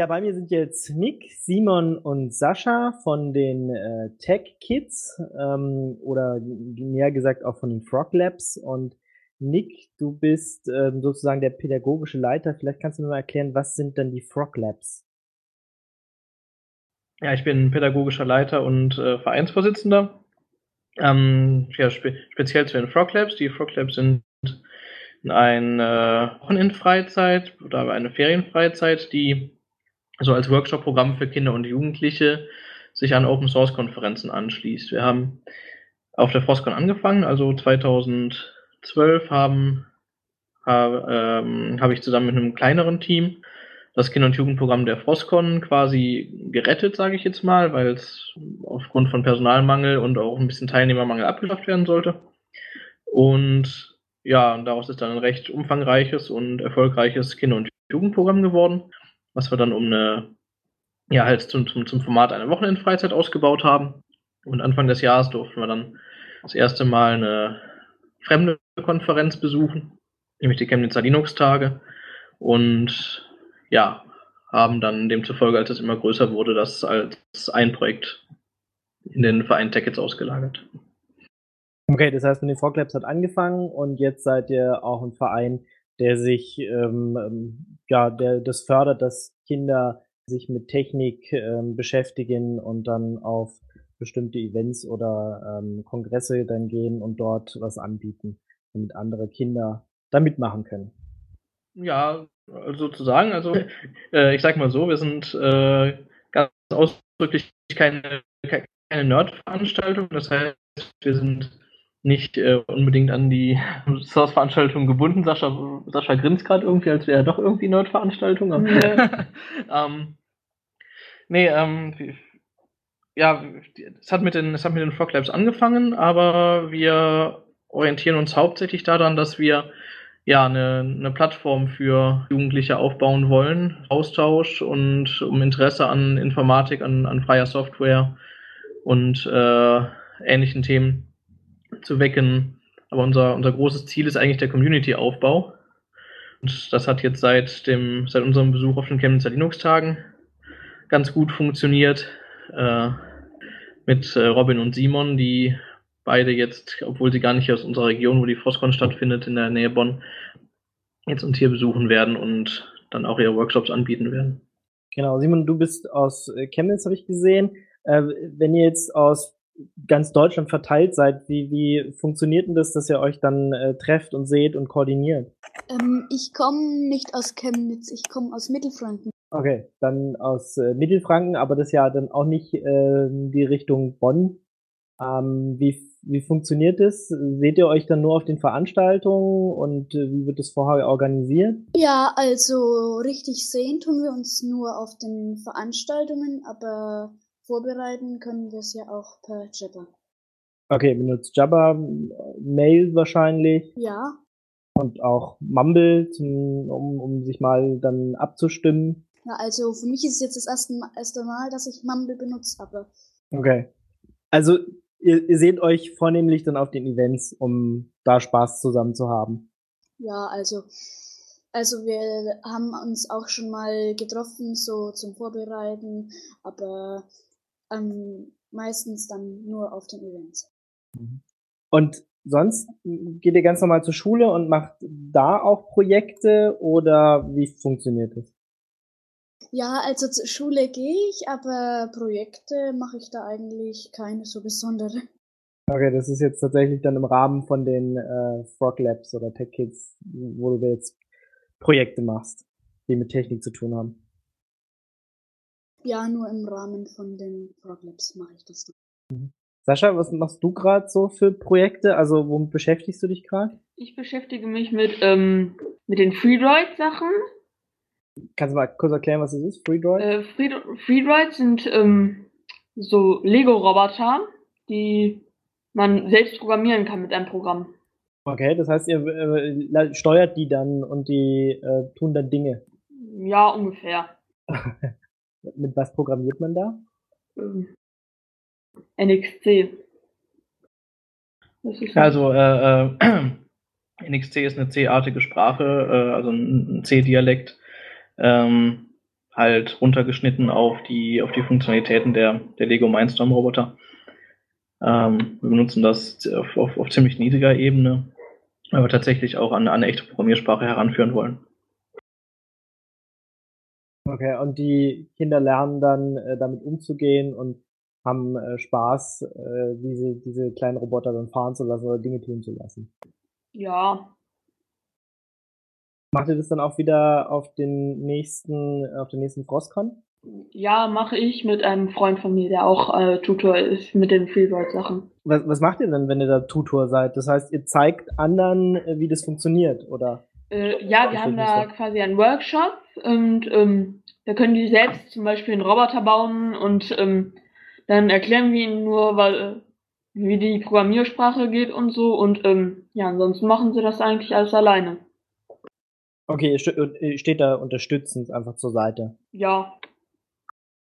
Ja, bei mir sind jetzt Nick, Simon und Sascha von den äh, Tech Kids ähm, oder mehr gesagt auch von den Frog Labs. Und Nick, du bist ähm, sozusagen der pädagogische Leiter. Vielleicht kannst du mir mal erklären, was sind denn die Frog Labs? Ja, ich bin pädagogischer Leiter und äh, Vereinsvorsitzender. Ähm, ja, spe speziell zu den Frog Labs. Die Frog Labs sind ein äh, Wochenendfreizeit oder eine Ferienfreizeit, die so als Workshop-Programm für Kinder und Jugendliche sich an Open-Source-Konferenzen anschließt. Wir haben auf der Frostcon angefangen, also 2012 haben, habe ähm, hab ich zusammen mit einem kleineren Team das Kinder- und Jugendprogramm der Frostcon quasi gerettet, sage ich jetzt mal, weil es aufgrund von Personalmangel und auch ein bisschen Teilnehmermangel abgeschafft werden sollte. Und ja, daraus ist dann ein recht umfangreiches und erfolgreiches Kinder- und Jugendprogramm geworden, was wir dann um eine, ja, halt zum, zum, zum Format einer Wochenendfreizeit ausgebaut haben. Und Anfang des Jahres durften wir dann das erste Mal eine fremde Konferenz besuchen, nämlich die Chemnitzer Linux-Tage. Und ja, haben dann demzufolge, als es immer größer wurde, das als ein Projekt in den Verein jetzt ausgelagert. Okay, das heißt, mit den Frog Labs hat angefangen und jetzt seid ihr auch ein Verein, der sich, ähm, ähm, ja, der das fördert, dass Kinder sich mit Technik ähm, beschäftigen und dann auf bestimmte Events oder ähm, Kongresse dann gehen und dort was anbieten, damit andere Kinder da mitmachen können. Ja, sozusagen. Also äh, ich sag mal so, wir sind äh, ganz ausdrücklich keine, keine Nerd-Veranstaltung. Das heißt, wir sind nicht äh, unbedingt an die Source-Veranstaltung gebunden. Sascha, Sascha grinst gerade irgendwie, als wäre er doch irgendwie Nerd-Veranstaltung. Ähm, nee, ähm, ja, es hat mit den, es hat mit den Frog Labs angefangen, aber wir orientieren uns hauptsächlich daran, dass wir ja eine, eine Plattform für Jugendliche aufbauen wollen, Austausch und um Interesse an Informatik, an, an freier Software und äh, ähnlichen Themen zu wecken. Aber unser, unser großes Ziel ist eigentlich der Community-Aufbau. Und das hat jetzt seit dem, seit unserem Besuch auf den Chemnitzer Linux-Tagen ganz gut funktioniert. Äh, mit äh, Robin und Simon, die beide jetzt, obwohl sie gar nicht aus unserer Region, wo die Frostcon stattfindet, in der Nähe Bonn, jetzt uns hier besuchen werden und dann auch ihre Workshops anbieten werden. Genau, Simon, du bist aus äh, Chemnitz, habe ich gesehen. Äh, wenn ihr jetzt aus ganz Deutschland verteilt seid, wie, wie funktioniert denn das, dass ihr euch dann äh, trefft und seht und koordiniert? Ähm, ich komme nicht aus Chemnitz, ich komme aus Mittelfranken. Okay, dann aus äh, Mittelfranken, aber das ist ja dann auch nicht äh, die Richtung Bonn. Ähm, wie, wie funktioniert das? Seht ihr euch dann nur auf den Veranstaltungen und äh, wie wird das vorher organisiert? Ja, also richtig sehen tun wir uns nur auf den Veranstaltungen, aber vorbereiten können wir es ja auch per Jabber. Okay, benutzt Jabba, Mail wahrscheinlich Ja, und auch Mumble, zum, um, um sich mal dann abzustimmen. ja, also für mich ist es jetzt das erste, erste Mal, dass ich Mumble benutze, aber Okay. Also ihr, ihr seht euch vornehmlich dann auf den Events, um da Spaß zusammen zu haben. ja, also, also wir haben uns auch schon mal getroffen, so zum Vorbereiten, aber ähm, meistens dann nur auf den Events. Und sonst geht ihr ganz normal zur Schule und macht da auch Projekte oder wie funktioniert das? Ja, also zur Schule gehe ich, aber Projekte mache ich da eigentlich keine so besondere. Okay, das ist jetzt tatsächlich dann im Rahmen von den äh, Frog Labs oder Tech Kids, wo du jetzt Projekte machst, die mit Technik zu tun haben. Ja, nur im Rahmen von den Frog Labs mache ich das. dann. Sascha, was machst du gerade so für Projekte? Also womit beschäftigst du dich gerade? Ich beschäftige mich mit, ähm, mit den Freedroid-Sachen. Kannst du mal kurz erklären, was das ist? FreeDroid? Äh, Freed Freedroid sind ähm, so Lego-Roboter, die man selbst programmieren kann mit einem Programm. Okay, das heißt, ihr äh, steuert die dann und die äh, tun dann Dinge. Ja, ungefähr. Mit was programmiert man da? Ähm, NXC. Also äh, äh, NXC ist eine C-artige Sprache, äh, also ein ein C-Dialekt, ähm, halt runtergeschnitten auf die auf die Funktionalitäten der der Lego Mindstorm Roboter. Ähm, wir benutzen das auf, auf, auf ziemlich niedriger Ebene, aber tatsächlich auch an, an eine echte Programmiersprache heranführen wollen. Okay, und die Kinder lernen dann äh, damit umzugehen und haben äh, Spaß, äh, diese, diese kleinen Roboter dann fahren zu lassen oder Dinge tun zu lassen. ja, Macht ihr das dann auch wieder auf den nächsten, auf den nächsten Frostcon? ja, mache ich mit einem Freund von mir, der auch äh, Tutor ist mit den Freedroid-Sachen. Was, was macht ihr denn, wenn ihr da Tutor seid? Das heißt, ihr zeigt anderen, äh, wie das funktioniert, oder? Äh, ja, wir haben da quasi einen Workshop und ähm, da können die selbst zum Beispiel einen Roboter bauen und ähm, dann erklären wir ihnen nur, weil, wie die Programmiersprache geht und so und ähm, ja, ansonsten machen sie das eigentlich alles alleine. Okay, steht da unterstützend einfach zur Seite. Ja,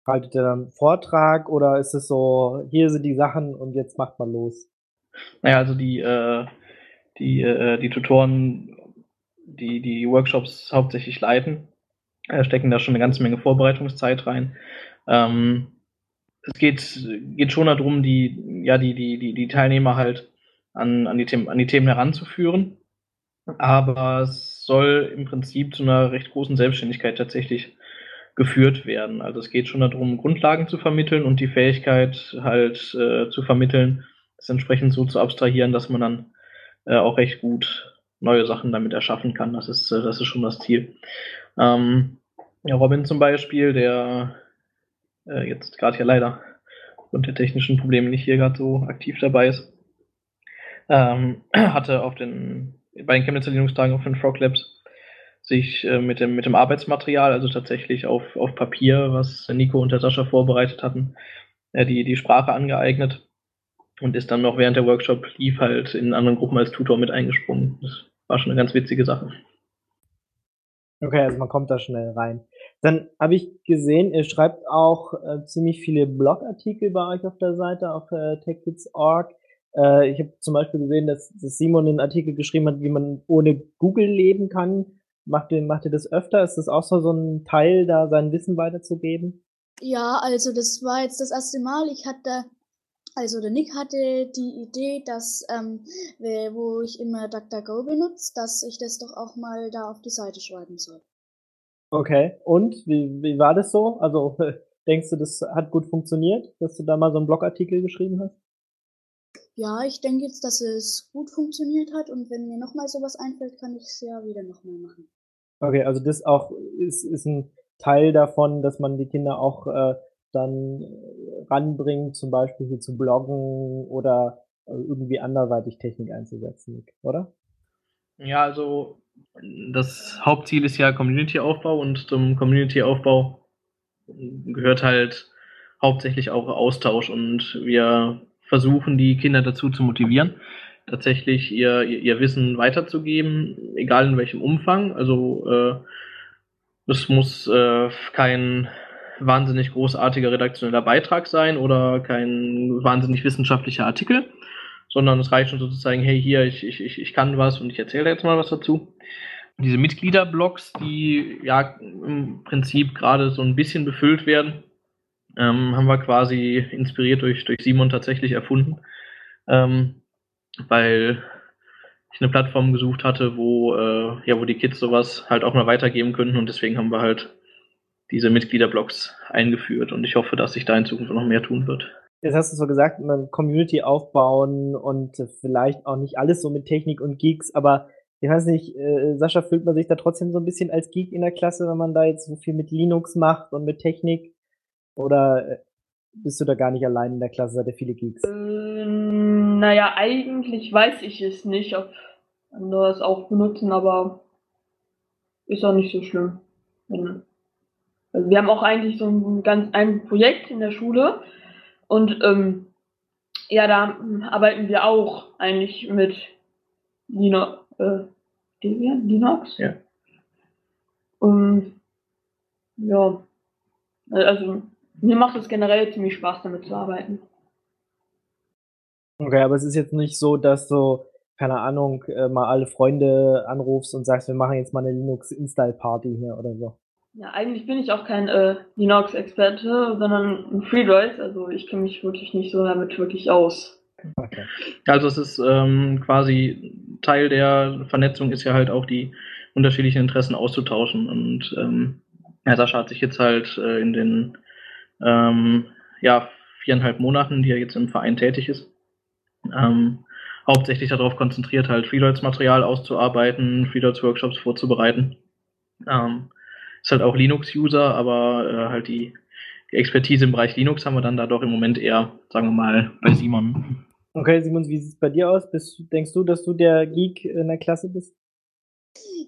Haltet ihr dann einen Vortrag oder ist es so, hier sind die Sachen und jetzt macht mal los? Naja, also die, äh, die, äh, die Tutoren, die die Workshops hauptsächlich leiten, äh, stecken da schon eine ganze Menge Vorbereitungszeit rein. Ähm, es geht, geht schon darum, die, ja, die, die, die, die Teilnehmer halt an, an, die Themen, an die Themen heranzuführen. Aber es soll im Prinzip zu einer recht großen Selbstständigkeit tatsächlich geführt werden. Also es geht schon darum, Grundlagen zu vermitteln und die Fähigkeit halt äh, zu vermitteln, das entsprechend so zu abstrahieren, dass man dann äh, auch recht gut neue Sachen damit erschaffen kann. Das ist, äh, das ist schon das Ziel. Ähm, ja, Robin zum Beispiel, der äh, jetzt gerade hier leider aufgrund der technischen Probleme nicht hier gerade so aktiv dabei ist, ähm, hatte auf den, bei den Chemnitzer Linux-Tagen auf den Frog Labs sich äh, mit, dem, mit dem Arbeitsmaterial, also tatsächlich auf, auf Papier, was Nico und der Sascha vorbereitet hatten, äh, die, die Sprache angeeignet und ist dann noch während der Workshop lief halt in anderen Gruppen als Tutor mit eingesprungen. Das war schon eine ganz witzige Sache. Okay, also man kommt da schnell rein. Dann habe ich gesehen, ihr schreibt auch äh, ziemlich viele Blogartikel bei euch auf der Seite, auf äh, techkids.org. Äh, ich habe zum Beispiel gesehen, dass, dass Simon einen Artikel geschrieben hat, wie man ohne Google leben kann. Macht ihr, macht ihr das öfter? Ist das auch so, so ein Teil, da sein Wissen weiterzugeben? Ja, also das war jetzt das erste Mal. Ich hatte, also der Nick hatte die Idee, dass, ähm, wo ich immer DuckDuckGo benutze, dass ich das doch auch mal da auf die Seite schreiben soll. Okay. Und wie, wie war das so? Also denkst du, das hat gut funktioniert, dass du da mal so einen Blogartikel geschrieben hast? Ja, ich denke jetzt, dass es gut funktioniert hat und wenn mir nochmal sowas einfällt, kann ich es ja wieder nochmal machen. Okay, also das auch ist, ist ein Teil davon, dass man die Kinder auch äh, dann äh, ranbringt, zum Beispiel hier zu bloggen oder äh, irgendwie anderweitig Technik einzusetzen, oder? Ja, also das Hauptziel ist ja Community-Aufbau und zum Community-Aufbau gehört halt hauptsächlich auch Austausch und wir versuchen die Kinder dazu zu motivieren, tatsächlich ihr, ihr, ihr Wissen weiterzugeben, egal in welchem Umfang. Also äh, es muss äh, kein wahnsinnig großartiger redaktioneller Beitrag sein oder kein wahnsinnig wissenschaftlicher Artikel, sondern es reicht schon so zu zeigen, hey, hier, ich, ich, ich ich kann was und ich erzähle jetzt mal was dazu. Diese Mitgliederblogs, die ja im Prinzip gerade so ein bisschen befüllt werden, ähm, haben wir quasi inspiriert durch, durch Simon tatsächlich erfunden, ähm, weil ich eine Plattform gesucht hatte, wo, äh, ja, wo die Kids sowas halt auch mal weitergeben könnten und deswegen haben wir halt diese Mitgliederblogs eingeführt und ich hoffe, dass sich da in Zukunft noch mehr tun wird. Jetzt hast du so gesagt, eine Community aufbauen und vielleicht auch nicht alles so mit Technik und Geeks, aber ich weiß nicht, äh, Sascha, fühlt man sich da trotzdem so ein bisschen als Geek in der Klasse, wenn man da jetzt so viel mit Linux macht und mit Technik? Oder äh, bist du da gar nicht allein in der Klasse, seid ihr viele Geeks? Ähm, naja, eigentlich weiß ich es nicht, ob andere es auch benutzen, aber ist auch nicht so schlimm. Wenn- Also wir haben auch eigentlich so ein ganz ein Projekt in der Schule und ähm, ja, da arbeiten wir auch eigentlich mit Linux, äh, Debian, Linux. Ja. Und ja, also mir macht es generell ziemlich Spaß, damit zu arbeiten. Okay, aber es ist jetzt nicht so, dass du, keine Ahnung, äh, mal alle Freunde anrufst und sagst, wir machen jetzt mal eine Linux-Install-Party hier oder so. Ja, eigentlich bin ich auch kein äh, Linux-Experte, sondern ein FreeDROID, also ich kenne mich wirklich nicht so damit wirklich aus. Okay. Also es ist ähm, quasi Teil der Vernetzung ist ja halt auch die unterschiedlichen Interessen auszutauschen. Und ähm, ja, Sascha hat sich jetzt halt äh, in den ähm, ja, viereinhalb Monaten, die er jetzt im Verein tätig ist, ähm, hauptsächlich darauf konzentriert, halt Freelance-Material auszuarbeiten, Freelance-Workshops vorzubereiten. Ähm, ist halt auch Linux-User, aber äh, halt die, die Expertise im Bereich Linux haben wir dann da doch im Moment eher, sagen wir mal, bei Simon. Okay, Simon, wie sieht's bei dir aus? Bist, du- denkst du, dass du der Geek in der Klasse bist?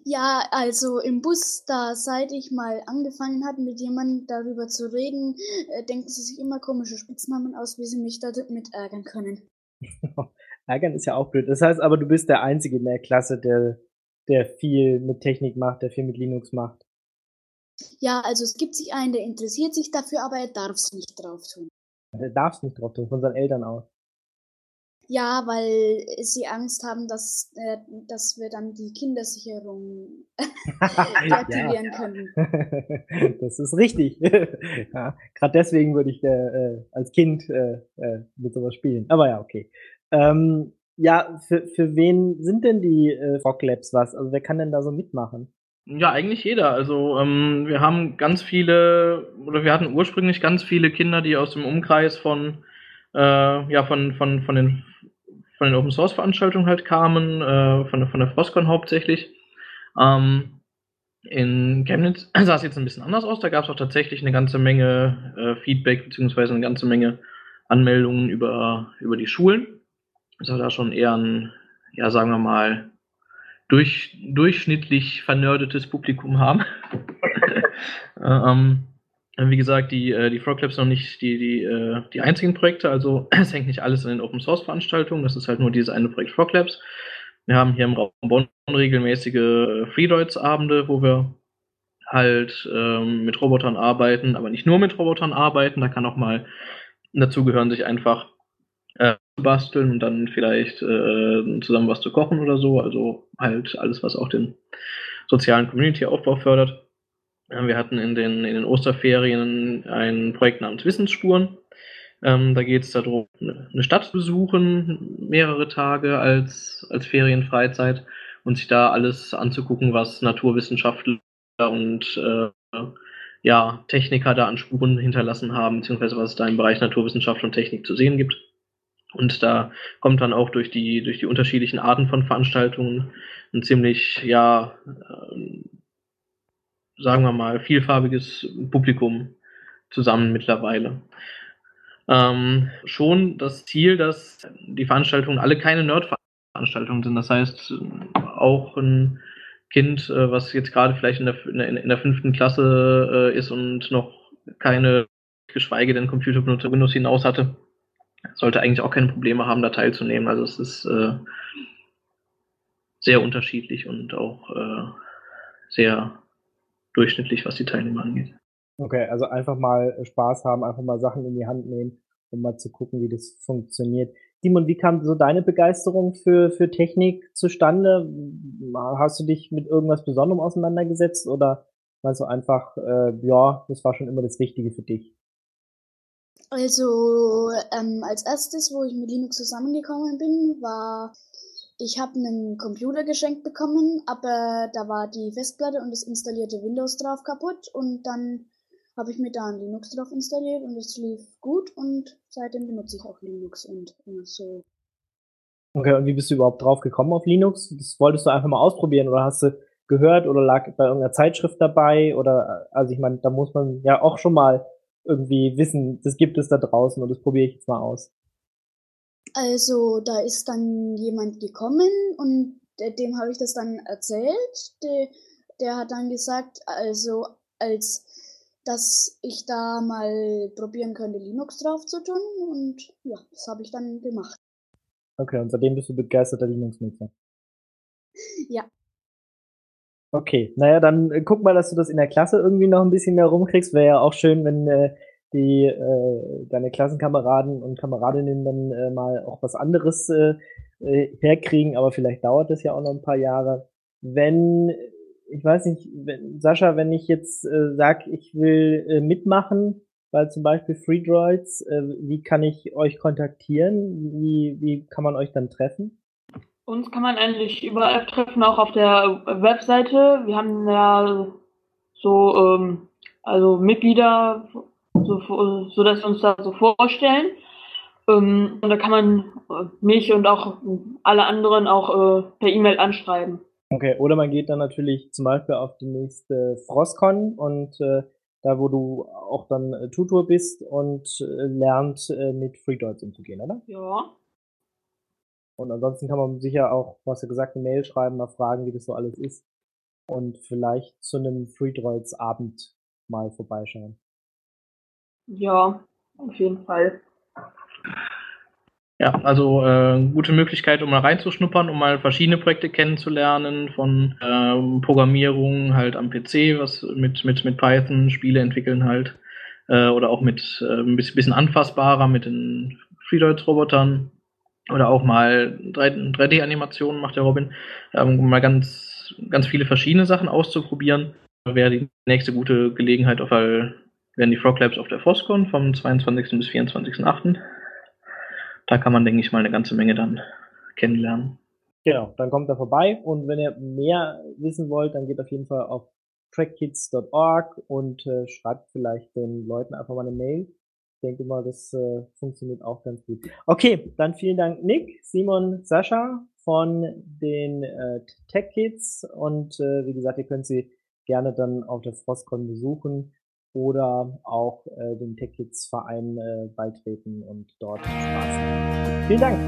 Ja, also im Bus, da seit ich mal angefangen habe, mit jemandem darüber zu reden, äh, denken sie sich immer komische Spitznamen aus, wie sie mich damit ärgern können. Ärgern ist ja auch blöd. Das heißt aber, du bist der Einzige in der Klasse, der, der viel mit Technik macht, der viel mit Linux macht. Ja, also es gibt sich einen, der interessiert sich dafür, aber er darf es nicht drauf tun. Der darf's nicht drauf tun, von seinen Eltern aus. Ja, weil sie Angst haben, dass, äh, dass wir dann die Kindersicherung deaktivieren können. das ist richtig. ja, Gerade deswegen würde ich äh, äh, als Kind äh, äh, mit sowas spielen. Aber ja, okay. Ähm, ja, für, für wen sind denn die äh, Frog Labs was? Also wer kann denn da so mitmachen? Ja, eigentlich jeder. Also ähm, wir haben ganz viele, oder wir hatten ursprünglich ganz viele Kinder, die aus dem Umkreis von, äh, ja, von, von, von den von den Open Source Veranstaltungen halt kamen, äh, von, der- von der Frostcon hauptsächlich. Ähm, in Chemnitz sah es jetzt ein bisschen anders aus. Da gab es auch tatsächlich eine ganze Menge äh, Feedback beziehungsweise eine ganze Menge Anmeldungen über, über die Schulen. Also da schon eher ein, ja, sagen wir mal, durch, durchschnittlich vernördetes Publikum haben. ähm, wie gesagt, die, äh, die Frog Labs sind noch nicht die, die, äh, die einzigen Projekte, also es hängt nicht alles in den Open Source Veranstaltungen, das ist halt nur dieses eine Projekt Frog Labs. Wir haben hier im Raum Bonn regelmäßige äh, Freedoids-Abende, wo wir halt ähm, mit Robotern arbeiten, aber nicht nur mit Robotern arbeiten, da kann auch mal dazu gehören, sich einfach äh, basteln und dann vielleicht äh, zusammen was zu kochen oder so, also halt alles, was auch den sozialen Community-Aufbau fördert. Wir hatten in den, in den Osterferien ein Projekt namens Wissensspuren. Ähm, da geht es darum, eine eine Stadt zu besuchen, mehrere Tage als, als Ferienfreizeit und sich da alles anzugucken, was Naturwissenschaftler und äh, ja, Techniker da an Spuren hinterlassen haben, beziehungsweise was es da im Bereich Naturwissenschaft und Technik zu sehen gibt. Und da kommt dann auch durch die, durch die unterschiedlichen Arten von Veranstaltungen ein ziemlich, ja, ähm, sagen wir mal, vielfarbiges Publikum zusammen mittlerweile. Ähm, schon das Ziel, dass die Veranstaltungen alle keine Nerd-Veranstaltungen sind. Das heißt, auch ein Kind, äh, was jetzt gerade vielleicht in der, in der, fünften Klasse äh, ist und noch keine, geschweige denn Computer benutzt, Windows hinaus hatte, sollte eigentlich auch keine Probleme haben, da teilzunehmen. Also es ist äh, sehr unterschiedlich und auch äh, sehr durchschnittlich, was die Teilnehmer angeht. Okay, also einfach mal Spaß haben, einfach mal Sachen in die Hand nehmen, um mal zu gucken, wie das funktioniert. Simon, wie kam so deine Begeisterung für, für Technik zustande? Hast du dich mit irgendwas Besonderem auseinandergesetzt oder meinst du einfach, äh, ja, das war schon immer das Richtige für dich? Also ähm, als erstes, wo ich mit Linux zusammengekommen bin, war, ich habe einen Computer geschenkt bekommen, aber da war die Festplatte und das installierte Windows drauf kaputt und dann habe ich mir da ein Linux drauf installiert und es lief gut und seitdem benutze ich auch Linux und äh, so. Okay, und wie bist du überhaupt drauf gekommen auf Linux? Das wolltest du einfach mal ausprobieren oder hast du gehört oder lag bei irgendeiner Zeitschrift dabei oder also ich meine, da muss man ja auch schon mal irgendwie wissen, das gibt es da draußen und das probiere ich jetzt mal aus. Also da ist dann jemand gekommen und de- dem habe ich das dann erzählt. Der, der hat dann gesagt, also als dass ich da mal probieren könnte, Linux drauf zu tun und ja, das habe ich dann gemacht. Okay, und seitdem bist du begeisterter Linux-Nutzer. Ja. Okay, naja, dann äh, guck mal, dass du das in der Klasse irgendwie noch ein bisschen mehr rumkriegst. Wäre ja auch schön, wenn äh, die äh, deine Klassenkameraden und Kameradinnen dann äh, mal auch was anderes äh, äh, herkriegen, aber vielleicht dauert das ja auch noch ein paar Jahre. Wenn, ich weiß nicht, wenn, Sascha, wenn ich jetzt äh, sag, ich will äh, mitmachen, weil zum Beispiel Free Droids, äh, wie kann ich euch kontaktieren? Wie, wie kann man euch dann treffen? Uns kann man eigentlich überall treffen, auch auf der Webseite. Wir haben ja so, ähm, also Mitglieder, so, so dass wir uns da so vorstellen. Ähm, und da kann man äh, mich und auch alle anderen auch äh, per E-Mail anschreiben. Okay, oder man geht dann natürlich zum Beispiel auf die nächste Frostcon und äh, da, wo du auch dann äh, Tutor bist und äh, lernt, äh, mit FreeDroids umzugehen, oder? Ja. Und ansonsten kann man sicher auch, was du gesagt, eine Mail schreiben, mal fragen, wie das so alles ist. Und vielleicht zu einem FreeDroids-Abend mal vorbeischauen. Ja, auf jeden Fall. Ja, also äh, gute Möglichkeit, um mal reinzuschnuppern, um mal verschiedene Projekte kennenzulernen, von ähm, Programmierung halt am PC, was mit, mit, mit Python, Spiele entwickeln halt, äh, oder auch mit äh, ein bisschen bisschen anfassbarer mit den FreeDroids-Robotern oder auch mal 3D-Animationen macht der Robin, ähm, um mal ganz, ganz viele verschiedene Sachen auszuprobieren. Wäre die nächste gute Gelegenheit, auf, weil werden die Frog Labs auf der Foscon vom 22. bis 24.8 da kann man, denke ich mal, eine ganze Menge dann kennenlernen. Genau, dann kommt er vorbei und wenn ihr mehr wissen wollt, dann geht auf jeden Fall auf trackkids.org und äh, schreibt vielleicht den Leuten einfach mal eine Mail. Denke mal, das äh, funktioniert auch ganz gut. Okay, dann vielen Dank Nick, Simon, Sascha von den äh, Tech Kids und äh, wie gesagt, ihr könnt sie gerne dann auf der Frostcon besuchen oder auch äh, dem Tech Kids Verein äh, beitreten und dort Spaß haben. Vielen Dank.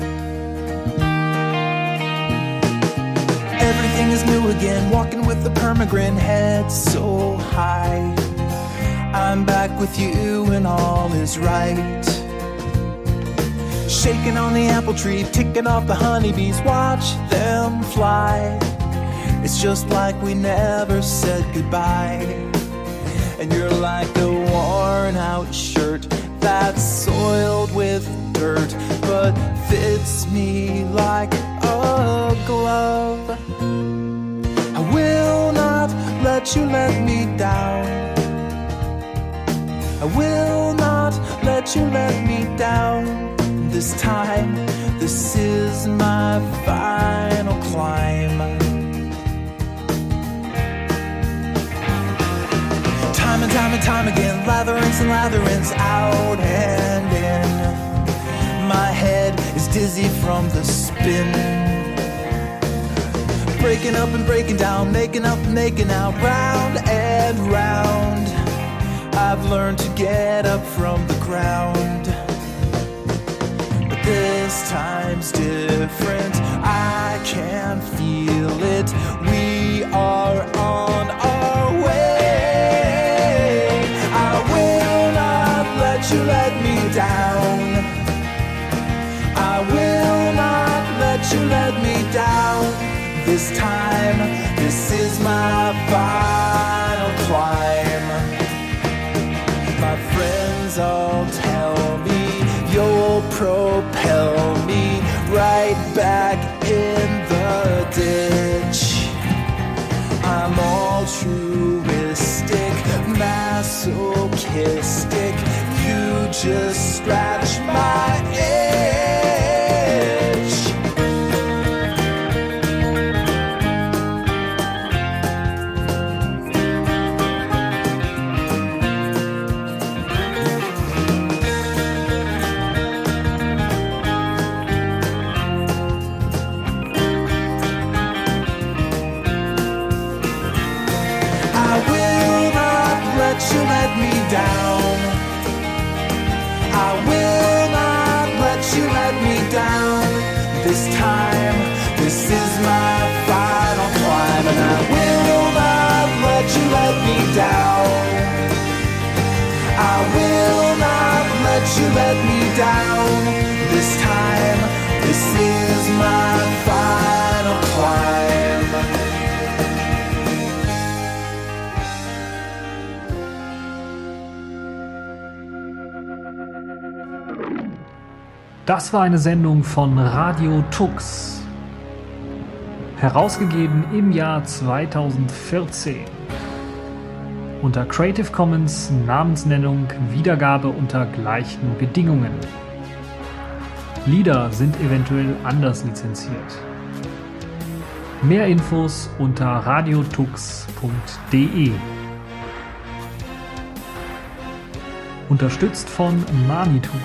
Everything is new again, walking with a permagrin, head so high. I'm back with you and all is right. Shaking on the apple tree, ticking off the honeybees, watch them fly. It's just like we never said goodbye. And you're like a worn out shirt that's soiled with dirt, but fits me like a glove. I will not let you let me down. I will not let you let me down. This time, this is my final climb. Time and time and time again, latherings and latherings out and in. My head is dizzy from the spin. Breaking up and breaking down, making up and making out, round and round. I've learned to get up from the ground. But this time's different. I can feel it. We are pro Das war eine Sendung von Radio Tux. Herausgegeben im Jahr 2014. Unter Creative Commons Namensnennung Wiedergabe unter gleichen Bedingungen. Lieder sind eventuell anders lizenziert. Mehr Infos unter radiotux.de. Unterstützt von Manitou.